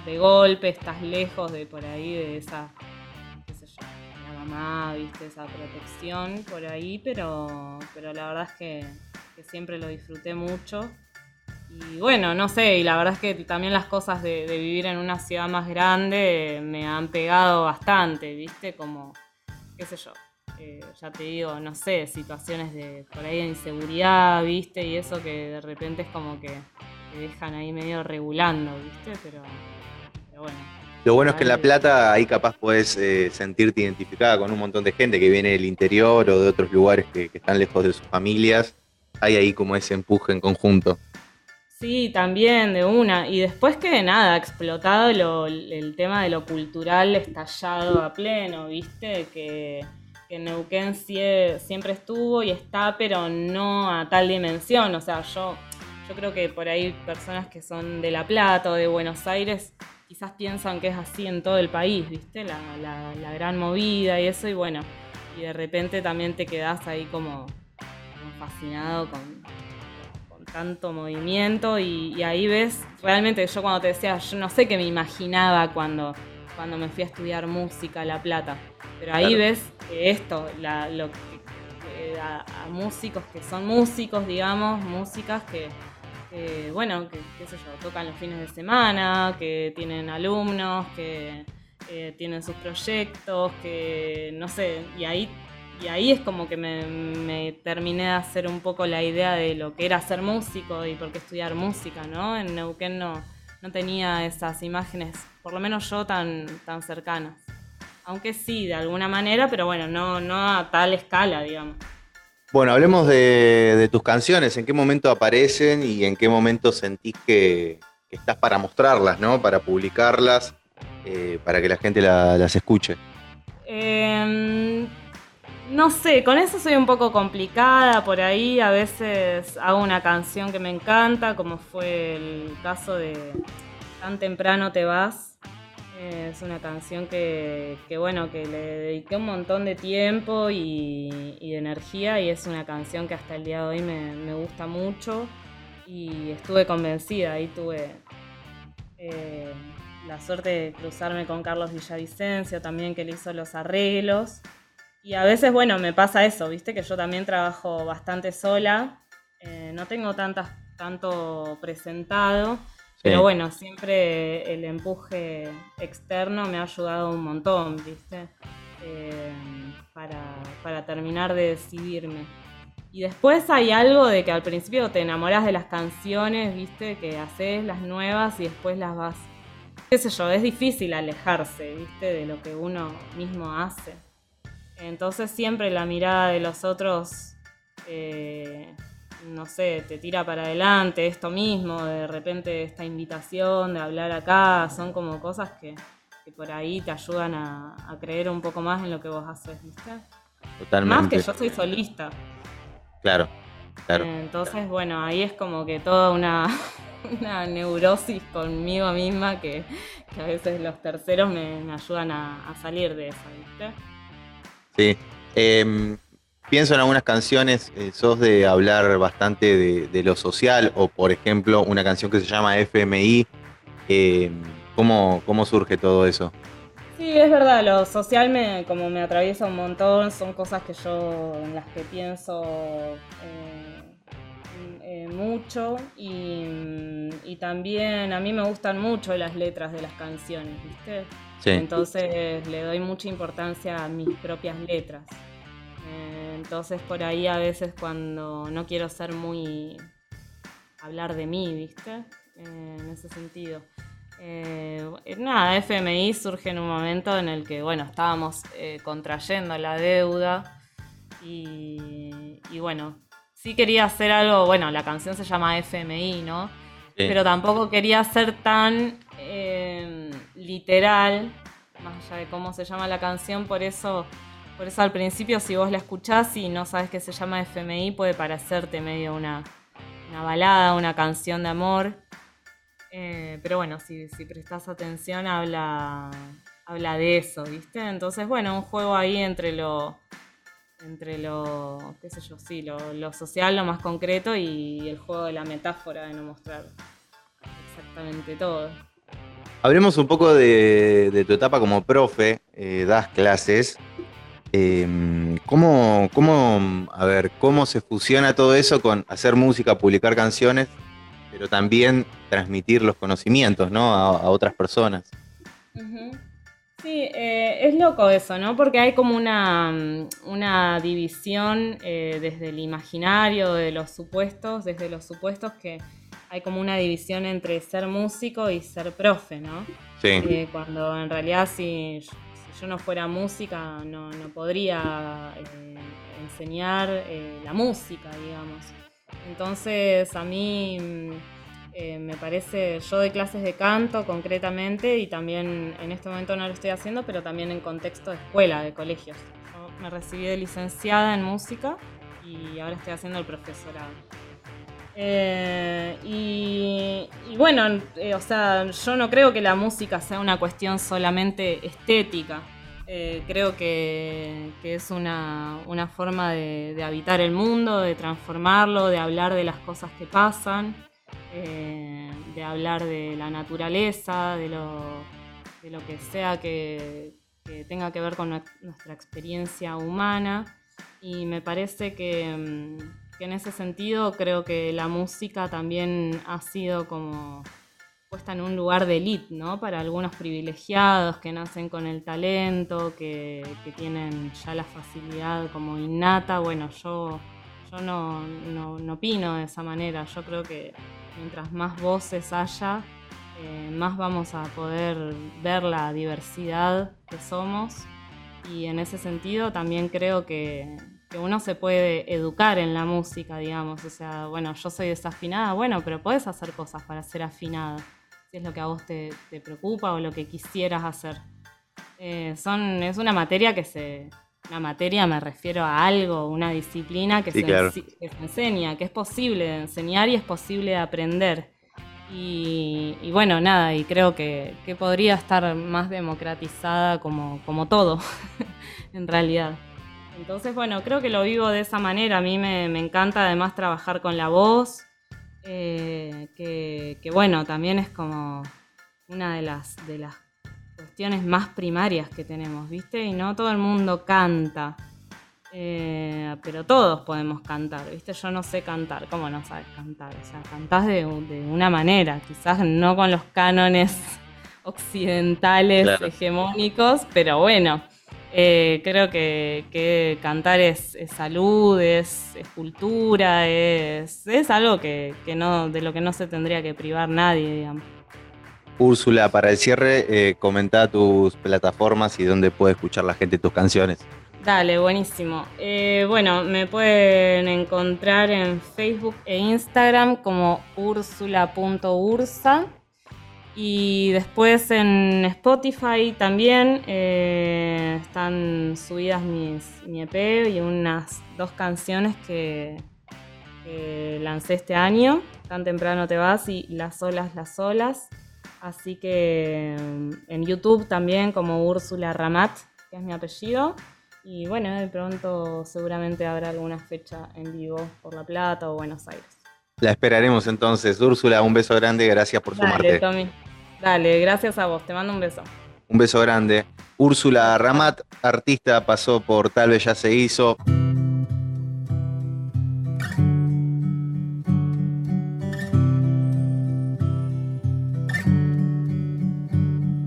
de golpe, estás lejos de por ahí, de esa, qué sé yo, la mamá, viste, esa protección por ahí, pero, pero la verdad es que, que siempre lo disfruté mucho. Y bueno, no sé, y la verdad es que también las cosas de, vivir en una ciudad más grande me han pegado bastante, ¿viste? Como, qué sé yo, eh, ya te digo, no sé, situaciones de por ahí de inseguridad, ¿viste? Y eso que de repente es como que te dejan ahí medio regulando, ¿viste? Pero, bueno. Lo bueno es que en La Plata ahí capaz puedes eh, sentirte identificada con un montón de gente que viene del interior o de otros lugares que están lejos de sus familias. Hay ahí como ese empuje en conjunto. Sí, también, de una. Y después que nada, explotado el tema de lo cultural estallado a pleno, ¿viste? Que, que Neuquén siempre estuvo y está, pero no a tal dimensión. O sea, yo, yo creo que por ahí personas que son de La Plata o de Buenos Aires quizás piensan que es así en todo el país, ¿viste? La, la, gran movida y eso, y bueno, y de repente también te quedás ahí como fascinado con tanto movimiento y, ahí ves, realmente yo cuando te decía, yo no sé qué me imaginaba cuando, cuando me fui a estudiar música a La Plata, pero ahí ves que esto, lo a, músicos que son músicos, digamos, músicas que, bueno, que qué sé yo, tocan los fines de semana, que tienen alumnos, que eh, tienen sus proyectos, que no sé, y ahí y ahí es como que me, terminé de hacer un poco la idea de lo que era ser músico y por qué estudiar música, ¿no? En Neuquén no, no tenía esas imágenes, por lo menos yo, tan, tan cercanas. Aunque sí, de alguna manera, pero bueno, no, no a tal escala, digamos. Bueno, hablemos de, tus canciones. ¿En qué momento aparecen y en qué momento sentís que, estás para mostrarlas, ¿no? Para publicarlas, eh, para que la gente las escuche. Eh, no sé, con eso soy un poco complicada por ahí. A veces hago una canción que me encanta, como fue el caso de Tan temprano te vas. Es una canción que, bueno, que le dediqué un montón de tiempo y, de energía y es una canción que hasta el día de hoy me, gusta mucho y estuve convencida. Ahí tuve eh, la suerte de cruzarme con Carlos Villavicencio también, que le hizo los arreglos. Y a veces, bueno, me pasa eso, viste, que yo también trabajo bastante sola, eh, no tengo tantas, tanto presentado, pero bueno, siempre el empuje externo me ha ayudado un montón, viste, eh, para, terminar de decidirme. Y después hay algo de que al principio te enamoras de las canciones, viste, que haces las nuevas y después las vas, qué sé yo, es difícil alejarse, viste, de lo que uno mismo hace. Entonces siempre la mirada de los otros, eh, no sé, te tira para adelante, esto mismo, de repente esta invitación de hablar acá, son como cosas que, por ahí te ayudan a, creer un poco más en lo que vos haces, ¿viste? Totalmente. Más que yo soy solista. Claro, claro. Entonces, bueno, ahí es como que toda una, neurosis conmigo misma que, a veces los terceros me, ayudan a, a salir de eso, ¿viste? Sí. Em, pienso en algunas canciones, eh, sos de hablar bastante de, lo social, o por ejemplo, una canción que se llama FMI. Eh, ¿cómo, ¿Cómo surge todo eso? Sí, es verdad, lo social me, como me atraviesa un montón, son cosas que yo, en las que pienso eh, eh, mucho y, y, también a mí me gustan mucho las letras de las canciones, ¿viste? Sí. Entonces le doy mucha importancia a mis propias letras. Eh, entonces por ahí a veces cuando no quiero ser muy... hablar de mí, ¿viste? en ese sentido. Eh, nada, FMI surge en un momento en el que, bueno, estábamos eh, contrayendo la deuda y, bueno, sí quería hacer algo, bueno, la canción se llama FMI, ¿no? Pero tampoco quería ser tan eh, literal, más allá de cómo se llama la canción, por eso, por eso al principio si vos la escuchás y no sabes que se llama FMI puede parecerte medio una, una balada, una canción de amor. Eh, pero bueno, si, si prestas atención habla, habla de eso, ¿viste? Entonces, bueno, un juego ahí entre lo, entre lo, qué sé yo, sí, lo, social, lo más concreto y el juego de la metáfora de no mostrar exactamente todo. Hablemos un poco de, tu etapa como profe, eh, das clases. Em, ¿cómo, ¿Cómo, a ver, cómo se fusiona todo eso con hacer música, publicar canciones pero también transmitir los conocimientos ¿no? a, otras personas. Sí, eh, es loco eso, ¿no? Porque hay como una, una división eh, desde el imaginario, de los supuestos, desde los supuestos que hay como una división entre ser músico y ser profe, ¿no? Sí. Eh, cuando en realidad si, yo no fuera música no, podría enseñar la música, digamos. Entonces a mí mm, eh, me parece, yo doy clases de canto concretamente y también en este momento no lo estoy haciendo, pero también en contexto de escuela, de colegios. Yo me recibí de licenciada en música y ahora estoy haciendo el profesorado. Eh, y, bueno, eh, o sea, yo no creo que la música sea una cuestión solamente estética. Eh, creo que, es una, forma de, habitar el mundo, de transformarlo, de hablar de las cosas que pasan, de hablar de la naturaleza, de lo, de lo que sea que, tenga que ver con nuestra experiencia humana. Y me parece que, mm, que en ese sentido creo que la música también ha sido como puesta en un lugar de elite, ¿no? Para algunos privilegiados que nacen con el talento, que, tienen ya la facilidad como innata. Bueno, yo, yo no, no, opino de esa manera. Yo creo que mientras más voces haya, eh, más vamos a poder ver la diversidad que somos. Y en ese sentido también creo que, que uno se puede educar en la música, digamos. O sea, bueno, yo soy desafinada, bueno, pero puedes hacer cosas para ser afinada es lo que a vos te, preocupa o lo que quisieras hacer. Eh, son, es una materia que se... Una materia me refiero a algo, una disciplina que, se, enseña, que es posible de enseñar y es posible de aprender. Y, bueno, nada, y creo que, podría estar más democratizada como, como todo, en realidad. Entonces, bueno, creo que lo vivo de esa manera. A mí me, me encanta además trabajar con la voz. Eh, que, bueno, también es como una de las, de las cuestiones más primarias que tenemos, ¿viste? Y no todo el mundo canta, eh, pero todos podemos cantar, ¿viste? Yo no sé cantar, ¿cómo no sabes cantar? O sea, cantás de, una manera, quizás no con los cánones occidentales hegemónicos, pero bueno. Eh, creo que, cantar es, salud, es, cultura, es, algo que, no, de lo que no se tendría que privar nadie, digamos. Úrsula, para el cierre, eh, comenta tus plataformas y dónde puede escuchar la gente tus canciones. Dale, buenísimo. Eh, bueno, me pueden encontrar en Facebook e Instagram como ursula.ursa. Y después en Spotify también eh, están subidas mis, mi EP y unas dos canciones que, lancé este año, Tan temprano te vas y Las olas, las olas. Así que mm, en YouTube también como Úrsula Ramat, que es mi apellido. Y bueno, de pronto seguramente habrá alguna fecha en vivo por La Plata o Buenos Aires. La esperaremos entonces. Úrsula, un beso grande, gracias por Dale, sumarte. Tommy. Dale, gracias a vos. Te mando un beso. Un beso grande. Úrsula Ramat, artista, pasó por Tal vez ya se hizo.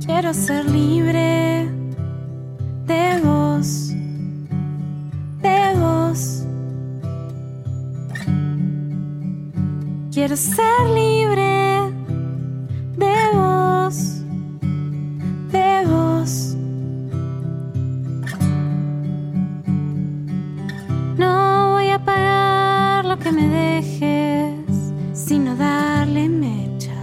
Quiero ser libre de vos, de vos. Quiero ser libre de vos, de vos. No voy a pagar lo que me dejes, sino darle mecha.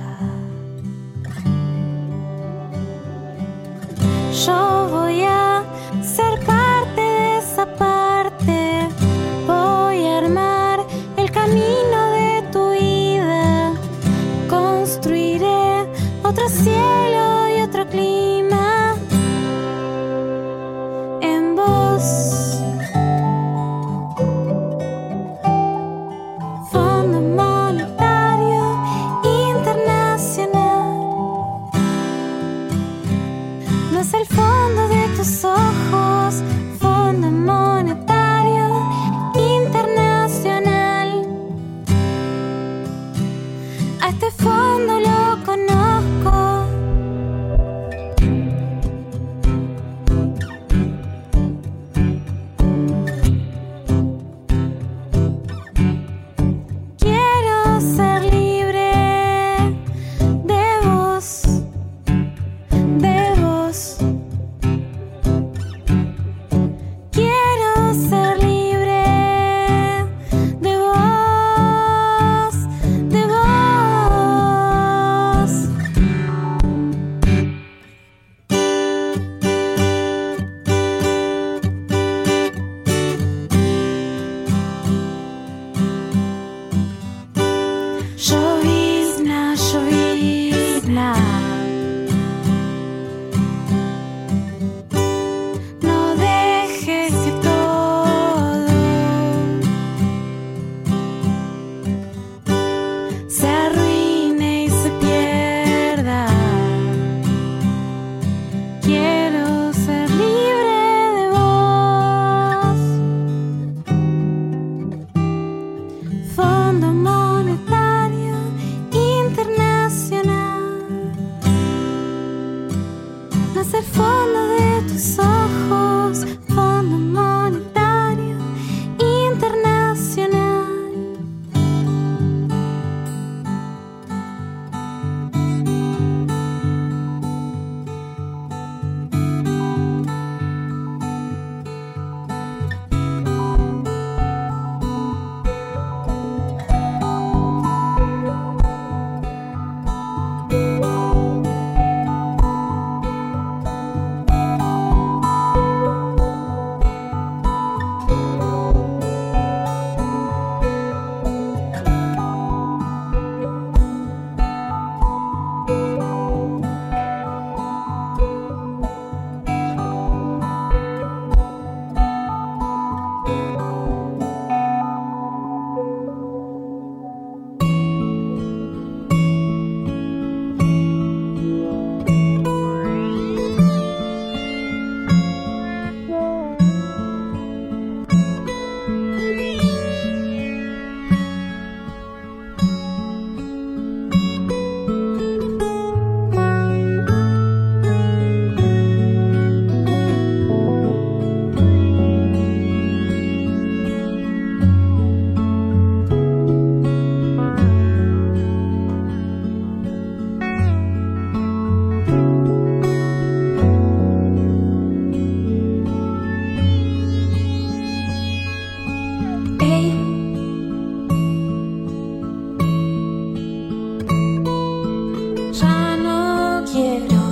Ya no quiero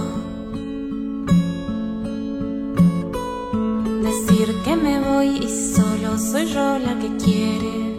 decir que me voy y solo soy yo la que quiere.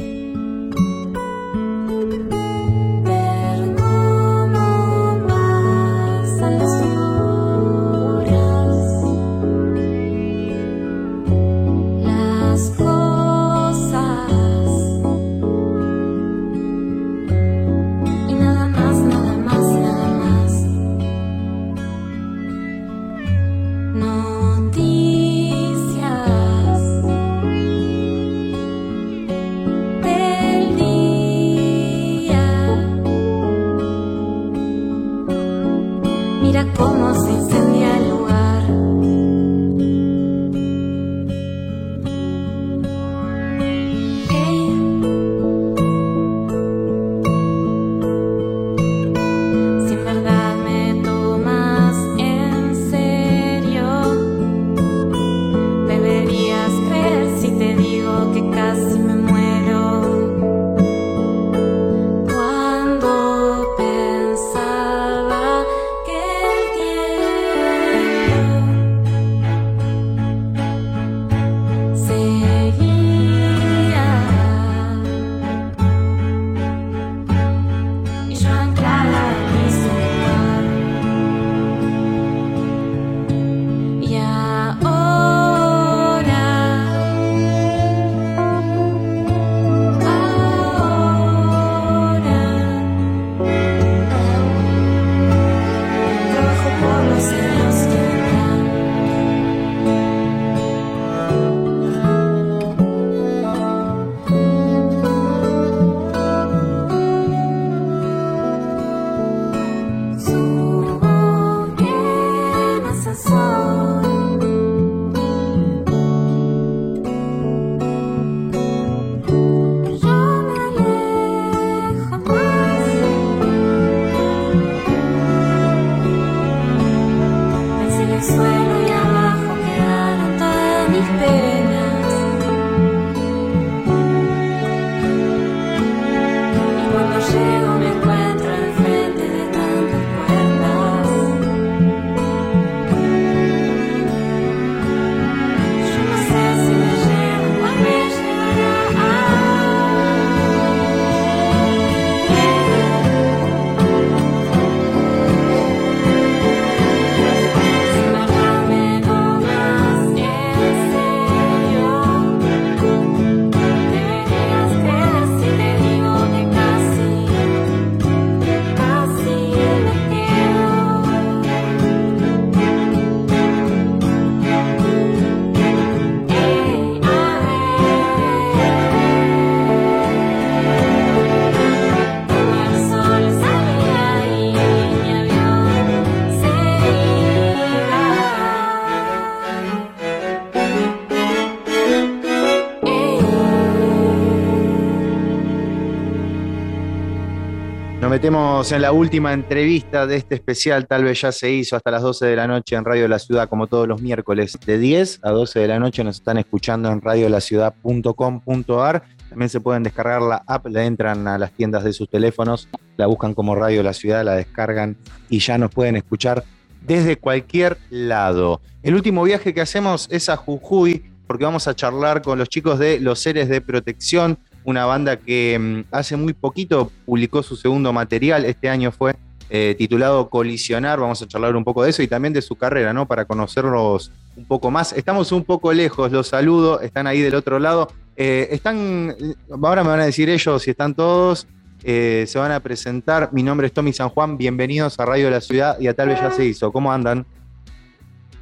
Metemos en la última entrevista de este especial, tal vez ya se hizo hasta las 12 de la noche en Radio La Ciudad, como todos los miércoles, de 10 a 12 de la noche nos están escuchando en radiolaciudad.com.ar. También se pueden descargar la app, le entran a las tiendas de sus teléfonos, la buscan como Radio La Ciudad, la descargan y ya nos pueden escuchar desde cualquier lado. El último viaje que hacemos es a Jujuy, porque vamos a charlar con los chicos de Los Seres de Protección, una banda que mm, hace muy poquito publicó su segundo material, este año fue eh, titulado Colisionar, vamos a charlar un poco de eso y también de su carrera, ¿no? Para conocerlos un poco más. Estamos un poco lejos, los saludo, están ahí del otro lado. Eh, están, ahora me van a decir ellos si están todos, eh, se van a presentar. Mi nombre es Tommy San Juan, bienvenidos a Radio de la Ciudad y a Tal vez ya se hizo. ¿Cómo andan?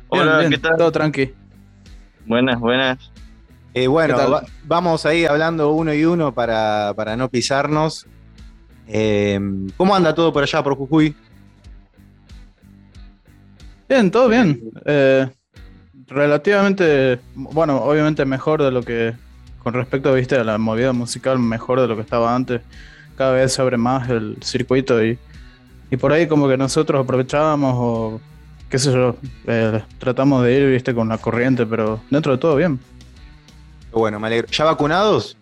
Hola, ¿qué tal? Todo tranqui. Buenas, buenas. Eh, bueno, vamos ahí hablando uno y uno para, no pisarnos. Eh, ¿Cómo anda todo por allá, por Jujuy? Bien, todo bien. Eh, relativamente, bueno, obviamente mejor de lo que, con respecto viste, a la movida musical, mejor de lo que estaba antes. Cada vez se abre más el circuito y, y por ahí como que nosotros aprovechábamos o qué sé yo, tratamos de ir, viste, con la corriente, pero dentro de todo bien. Bueno, me alegro. ¿Ya vacunados?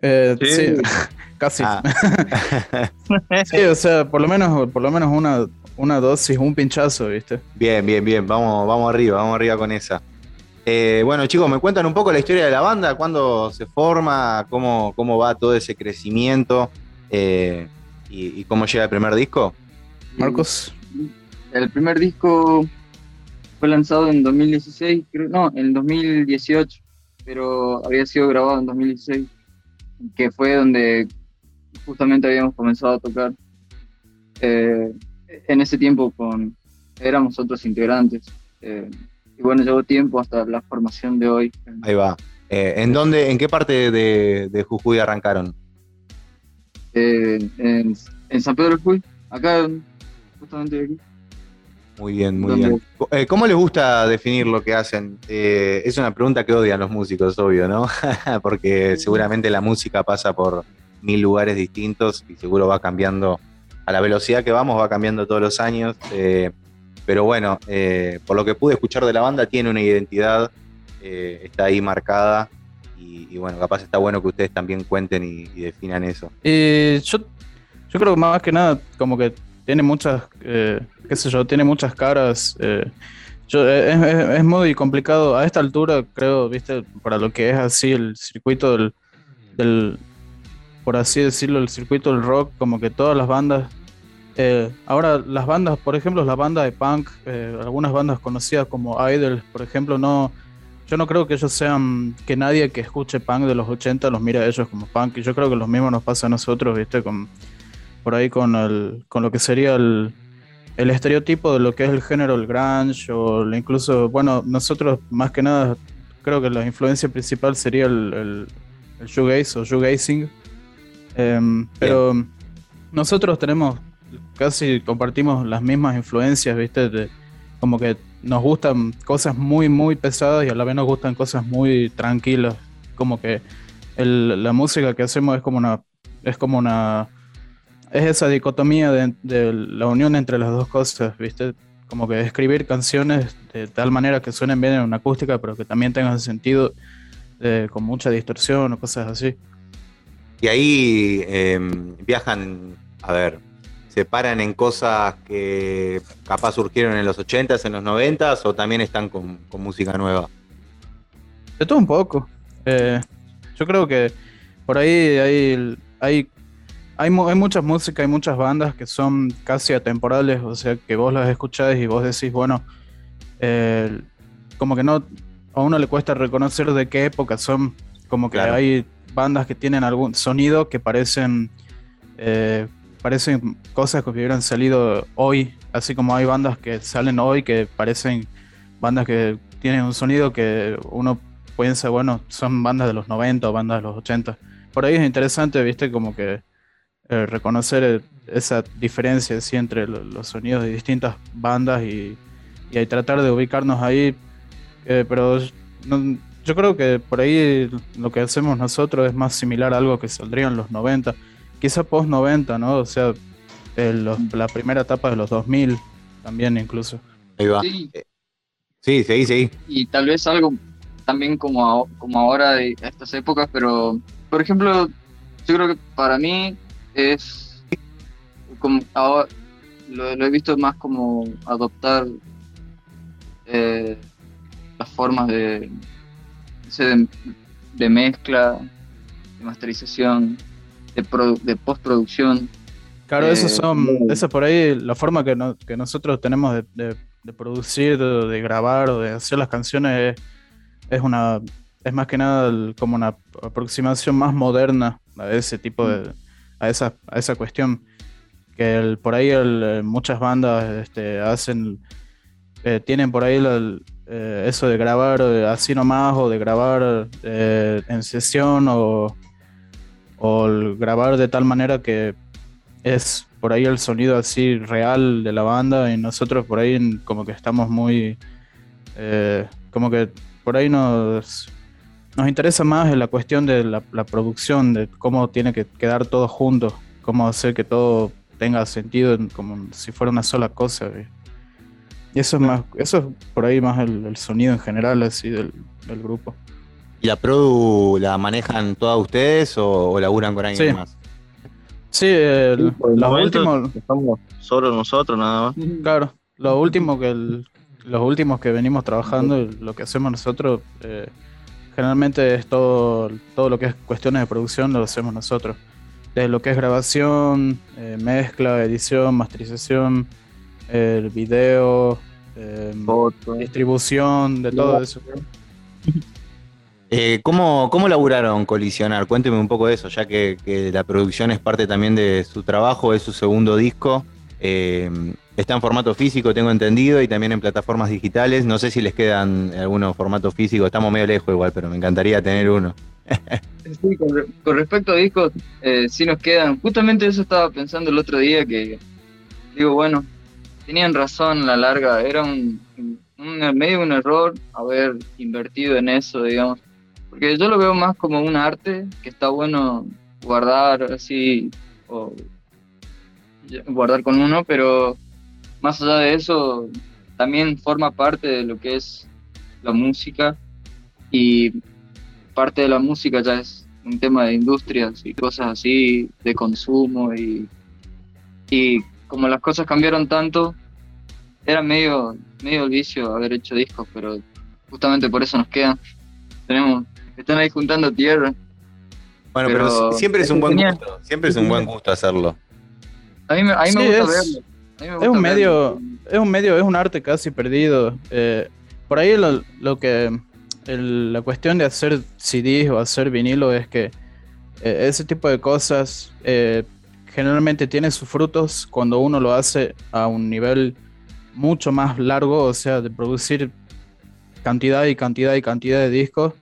Eh, sí. casi. Ah. sí, o sea, por lo menos, por lo menos una, una dosis, un pinchazo, ¿viste? Bien, bien, bien. Vamos, vamos arriba, vamos arriba con esa. Eh, bueno, chicos, ¿me cuentan un poco la historia de la banda? ¿Cuándo se forma? ¿Cómo, cómo va todo ese crecimiento? Eh, y, cómo llega el primer disco? Marcos. El primer disco fue lanzado en 2016, creo, no, en 2018 pero había sido grabado en 2016, que fue donde justamente habíamos comenzado a tocar. Eh, en ese tiempo con, éramos otros integrantes. Eh, y bueno, llevó tiempo hasta la formación de hoy. Ahí va. Eh, ¿En dónde, en qué parte de, Jujuy arrancaron? en, en, San Pedro del Jujuy, acá, justamente aquí. Muy bien, muy bien. Eh, ¿Cómo les gusta definir lo que hacen? Eh, es una pregunta que odian los músicos, obvio, ¿no? Porque seguramente la música pasa por mil lugares distintos y seguro va cambiando a la velocidad que vamos, va cambiando todos los años. Eh, pero bueno, por lo que pude escuchar de la banda, tiene una identidad, está ahí marcada. Y, bueno, capaz está bueno que ustedes también cuenten y, definan eso. yo, yo creo que más que nada, como que tiene muchas, eh, qué sé yo, tiene muchas caras. Eh, eh, es, muy complicado a esta altura, creo, viste, para lo que es así el circuito del, por así decirlo, el circuito del rock, como que todas las bandas. ahora, las bandas, por ejemplo, la banda de punk, algunas bandas conocidas como Idols, por ejemplo, no. Yo no creo que ellos sean, que nadie que escuche punk de los 80 los mire a ellos como punk, y yo creo que lo mismo nos pasa a nosotros, viste, con por ahí con, el, con lo que sería el, el estereotipo de lo que es el género, el grunge, o incluso, bueno, nosotros más que nada creo que la influencia principal sería el, el, el shoegaze o shoegazing. Em, pero nosotros tenemos, casi compartimos las mismas influencias, ¿viste? De, como que nos gustan cosas muy, muy pesadas y a la vez nos gustan cosas muy tranquilas. Como que la música que hacemos es como una, es como una es esa dicotomía de, la unión entre las dos cosas, ¿viste? Como que escribir canciones de tal manera que suenen bien en una acústica, pero que también tengan sentido eh, con mucha distorsión o cosas así. Y ahí em, viajan, a ver, se paran en cosas que capaz surgieron en los 80s, en los 90s, o también están con, música nueva. De todo un poco. Eh, yo creo que por ahí hay, hay hay, hay muchas músicas, hay muchas bandas que son casi atemporales, o sea, que vos las escuchás y vos decís, bueno, como que no, a uno le cuesta reconocer de qué época son, como que hay bandas que tienen algún sonido que parecen, eh, parecen cosas que hubieran salido hoy, así como hay bandas que salen hoy que parecen bandas que tienen un sonido que uno piensa, bueno, son bandas de los 90 o bandas de los 80. Por ahí es interesante, viste, como que eh, reconocer eh, esa diferencia entre los sonidos de distintas bandas y, y tratar de ubicarnos ahí. Eh, pero yo creo que por ahí lo que hacemos nosotros es más similar a algo que saldría en los 90. quizá post 90, ¿no? O sea, la primera etapa de los 2000 también incluso. Ahí va. Sí, sí, sí. sí. Y tal vez algo también como, como ahora de estas épocas, pero por ejemplo, yo creo que para mí es como ahora lo, he visto más como adoptar eh, las formas de, de, mezcla, de masterización, de, de postproducción. Claro, eso eh, son, esa por ahí la forma que, que nosotros tenemos de, producir, de, grabar o de hacer las canciones es, una es más que nada como una aproximación más moderna a ese tipo de a esa, a esa cuestión. Que por ahí muchas bandas este, hacen eh, tienen por ahí eh, eso de grabar así nomás o de grabar en sesión o, o grabar de tal manera que es por ahí el sonido así real de la banda y nosotros por ahí como que estamos muy eh, como que por ahí nos nos interesa más la cuestión de la, producción de cómo tiene que quedar todo junto cómo hacer que todo tenga sentido como si fuera una sola cosa y eso es más eso es por ahí más el, sonido en general así del, grupo ¿Y la produ la manejan todas ustedes o, o laburan con alguien más? Sí, el, los últimos. Estamos solo nosotros nada más. Claro, lo último que los últimos que venimos trabajando, lo que hacemos nosotros, eh, generalmente es todo, todo lo que es cuestiones de producción, lo hacemos nosotros. Desde lo que es grabación, eh, mezcla, edición, masterización, el video, eh, distribución, de todo eso. Eh, ¿cómo, ¿Cómo laburaron Colisionar? Cuénteme un poco de eso, ya que, la producción es parte también de su trabajo, es su segundo disco. Eh, está en formato físico, tengo entendido, y también en plataformas digitales. No sé si les quedan algunos formatos físicos, estamos medio lejos igual, pero me encantaría tener uno. sí, con, respecto a discos, eh, sí nos quedan. Justamente eso estaba pensando el otro día, que digo, bueno, tenían razón la larga, era un, un medio un error haber invertido en eso, digamos porque yo lo veo más como un arte que está bueno guardar así o guardar con uno, pero más allá de eso también forma parte de lo que es la música y parte de la música ya es un tema de industrias y cosas así, de consumo y, y como las cosas cambiaron tanto, era medio, medio el vicio haber hecho discos, pero justamente por eso nos quedan. Tenemos están ahí juntando tierra. Bueno, pero, siempre es un buen gusto, siempre es un buen gusto hacerlo. A mí, me, gusta verlo. Es un medio, es un medio, es un arte casi perdido. Eh, por ahí lo, que la cuestión de hacer CDs o hacer vinilo es que eh, ese tipo de cosas eh, generalmente tiene sus frutos cuando uno lo hace a un nivel mucho más largo, o sea, de producir cantidad y cantidad y cantidad de discos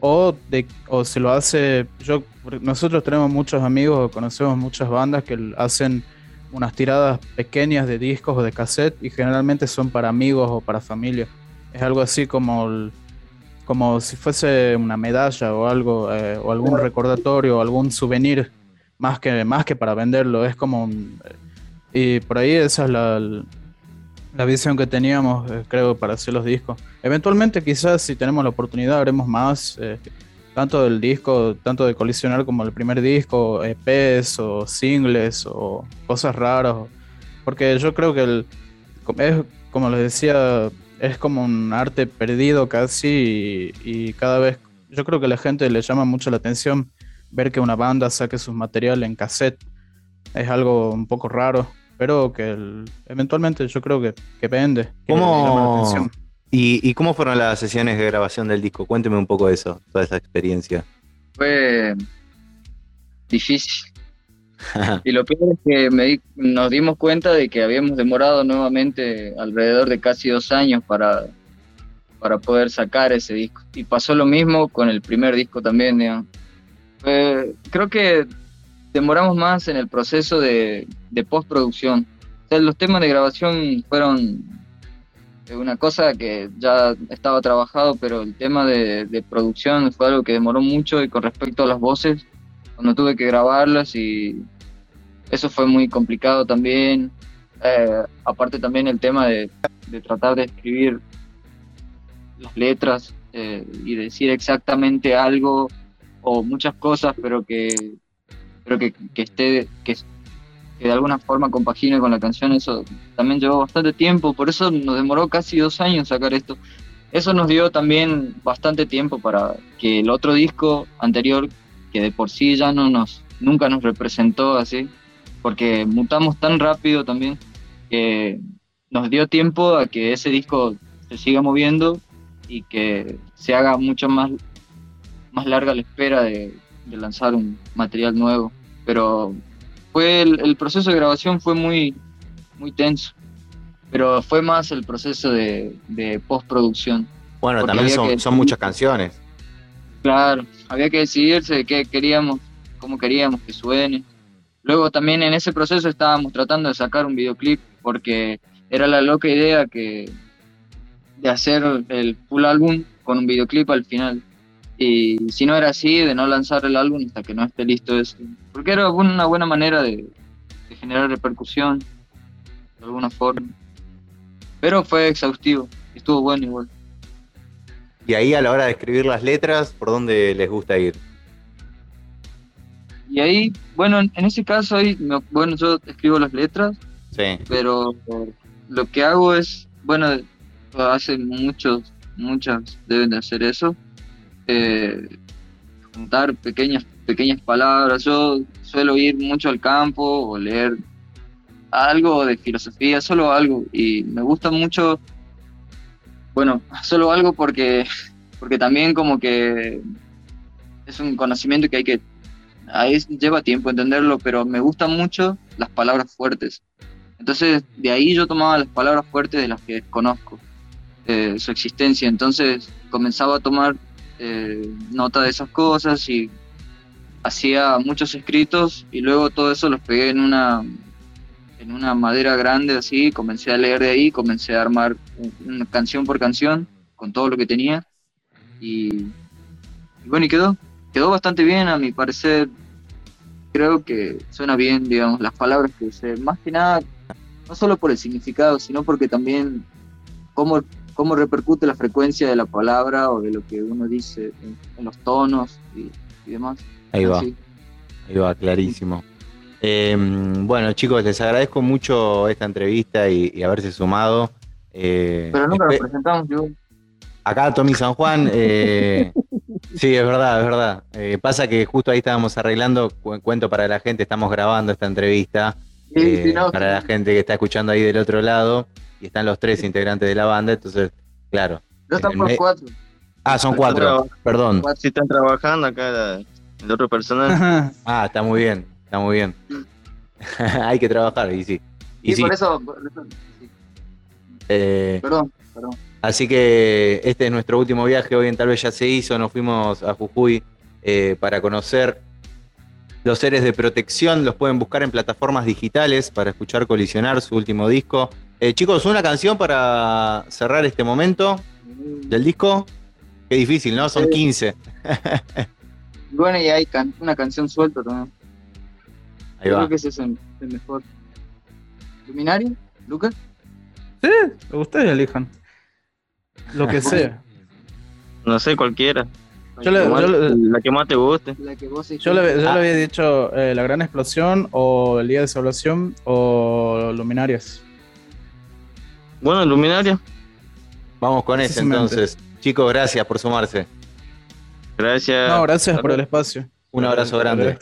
o, de, o se lo hace, yo, nosotros tenemos muchos amigos, conocemos muchas bandas que hacen unas tiradas pequeñas de discos o de cassette y generalmente son para amigos o para familia. Es algo así como, como si fuese una medalla o algo, eh, o algún recordatorio o algún souvenir, más que, más que para venderlo. Es como... y por ahí esa es la, la visión que teníamos, eh, creo, para hacer los discos. Eventualmente, quizás, si tenemos la oportunidad, haremos más, eh, tanto del disco, tanto de colisionar como el primer disco, EPs o singles o cosas raras. Porque yo creo que el, es, como les decía, es como un arte perdido casi y, cada vez, yo creo que a la gente le llama mucho la atención ver que una banda saque sus materiales en cassette. Es algo un poco raro pero que eventualmente yo creo que, que vende. ¿Cómo, ¿Y, cómo fueron las sesiones de grabación del disco? Cuénteme un poco de eso, toda esa experiencia. Fue difícil. y lo peor es que nos dimos cuenta de que habíamos demorado nuevamente alrededor de casi dos años para, para poder sacar ese disco. Y pasó lo mismo con el primer disco también. creo que demoramos más en el proceso de, postproducción. los temas de grabación fueron una cosa que ya estaba trabajado, pero el tema de, producción fue algo que demoró mucho y con respecto a las voces, cuando tuve que grabarlas y eso fue muy complicado también. Eh, aparte también el tema de, tratar de escribir las letras eh, y decir exactamente algo o muchas cosas, pero que, pero que, que esté, que, que de alguna forma compagine con la canción, eso también llevó bastante tiempo, por eso nos demoró casi dos años sacar esto. Eso nos dio también bastante tiempo para que el otro disco anterior, que de por sí ya no nos, nunca nos representó así, porque mutamos tan rápido también, que nos dio tiempo a que ese disco se siga moviendo y que se haga mucho más, más larga la espera de, de lanzar un material nuevo. Pero fue el, el, proceso de grabación fue muy, muy tenso, pero fue más el proceso de, de postproducción. Bueno, también son, que, son muchas canciones. Claro, había que decidirse de qué queríamos, cómo queríamos que suene. Luego también en ese proceso estábamos tratando de sacar un videoclip porque era la loca idea que de hacer el full álbum con un videoclip al final. Y si no era así, de no lanzar el álbum hasta que no esté listo eso. Porque era una buena manera de, de generar repercusión, de alguna forma. Pero fue exhaustivo, estuvo bueno igual. Y ahí a la hora de escribir las letras, ¿por dónde les gusta ir? Y ahí, bueno, en ese caso, ahí, bueno, yo escribo las letras, sí. pero lo que hago es, bueno, hace muchos, muchas deben de hacer eso, eh, juntar pequeñas, pequeñas palabras. Yo suelo ir mucho al campo o leer algo de filosofía, solo algo, y me gusta mucho, bueno, solo algo porque, porque también como que es un conocimiento que hay que, ahí lleva tiempo entenderlo, pero me gustan mucho las palabras fuertes. Entonces, de ahí yo tomaba las palabras fuertes de las que conozco eh, su existencia. Entonces, comenzaba a tomar eh, nota de esas cosas y hacía muchos escritos y luego todo eso los pegué en una en una madera grande así, comencé a leer de ahí, comencé a armar una canción por canción con todo lo que tenía y, bueno, y quedó, quedó bastante bien a mi parecer, creo que suena bien, digamos, las palabras que usé, más que nada, no solo por el significado, sino porque también cómo, cómo repercute la frecuencia de la palabra o de lo que uno dice en, en los tonos y, y demás. Ahí va, Así. ahí va, clarísimo. Eh, bueno, chicos, les agradezco mucho esta entrevista y, y haberse sumado. Eh, Pero nunca nos presentamos, yo. Acá Tommy San Juan, eh, sí, es verdad, es verdad. Eh, pasa que justo ahí estábamos arreglando, cu- cuento para la gente, estamos grabando esta entrevista, Sí, sí, no, para la gente que está escuchando ahí del otro lado, y están los tres integrantes de la banda, entonces, claro. en están por me- cuatro. Ah, son cuatro, perdón. Si están trabajando acá la- el otro personal. Ah, está muy bien, está muy bien. Hay que trabajar, y sí. Y Sí, sí, por eso, por eso, sí. eh, Perdón, perdón. Así que este es nuestro último viaje. Hoy en Tal vez ya se hizo. Nos fuimos a Jujuy eh, para conocer los seres de protección. Los pueden buscar en plataformas digitales para escuchar Colisionar, su último disco. Eh, chicos, una canción para cerrar este momento del disco. Qué difícil, ¿no? Son Sí. 15. Bueno, y hay can- una canción suelta también. Ahí Yo va. creo que ese es el, el mejor. ¿Luminario? ¿Lucas? Sí, ustedes elijan. Lo que sea. No sé, cualquiera. Yo le, La yo más- le- la que más te guste. La que vos yo le- yo Ah. le había dicho eh, La Gran Explosión o El Día de Salvación o Luminarias. Bueno, Luminaria. Vamos con ese entonces. Chicos, gracias por sumarse. Gracias. No, gracias por el espacio. Un abrazo grande.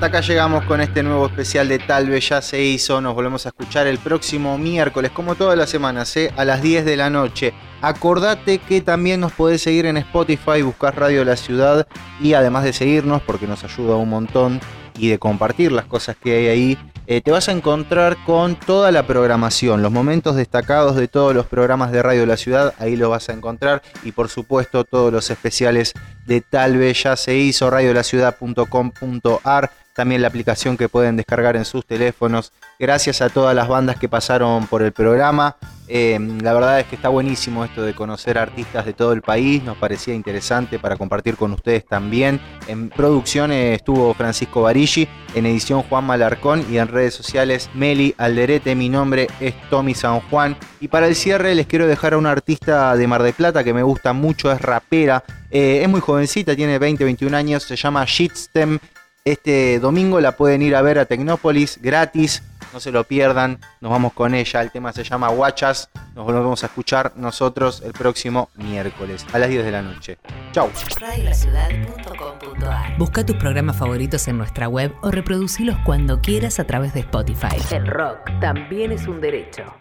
Hasta acá llegamos con este nuevo especial de Tal vez ya se hizo. Nos volvemos a escuchar el próximo miércoles, como todas las semanas, ¿eh? a las 10 de la noche. Acordate que también nos podés seguir en Spotify, buscar Radio La Ciudad y además de seguirnos, porque nos ayuda un montón, y de compartir las cosas que hay ahí, eh, te vas a encontrar con toda la programación, los momentos destacados de todos los programas de Radio La Ciudad, ahí lo vas a encontrar y por supuesto todos los especiales de Tal vez ya se hizo, radiolaciudad.com.ar, también la aplicación que pueden descargar en sus teléfonos. Gracias a todas las bandas que pasaron por el programa. Eh, la verdad es que está buenísimo esto de conocer artistas de todo el país, nos parecía interesante para compartir con ustedes también. En producción estuvo Francisco Barigi, en edición Juan Malarcón y en redes sociales Meli Alderete. Mi nombre es Tommy San Juan. Y para el cierre les quiero dejar a una artista de Mar de Plata que me gusta mucho, es rapera, eh, es muy jovencita, tiene 20, 21 años, se llama Shitstem este domingo la pueden ir a ver a Tecnópolis gratis, no se lo pierdan, nos vamos con ella, el tema se llama Guachas, nos volvemos a escuchar nosotros el próximo miércoles a las 10 de la noche. Chau. Busca tus programas favoritos en nuestra web o reproducilos cuando quieras a través de Spotify. El rock también es un derecho.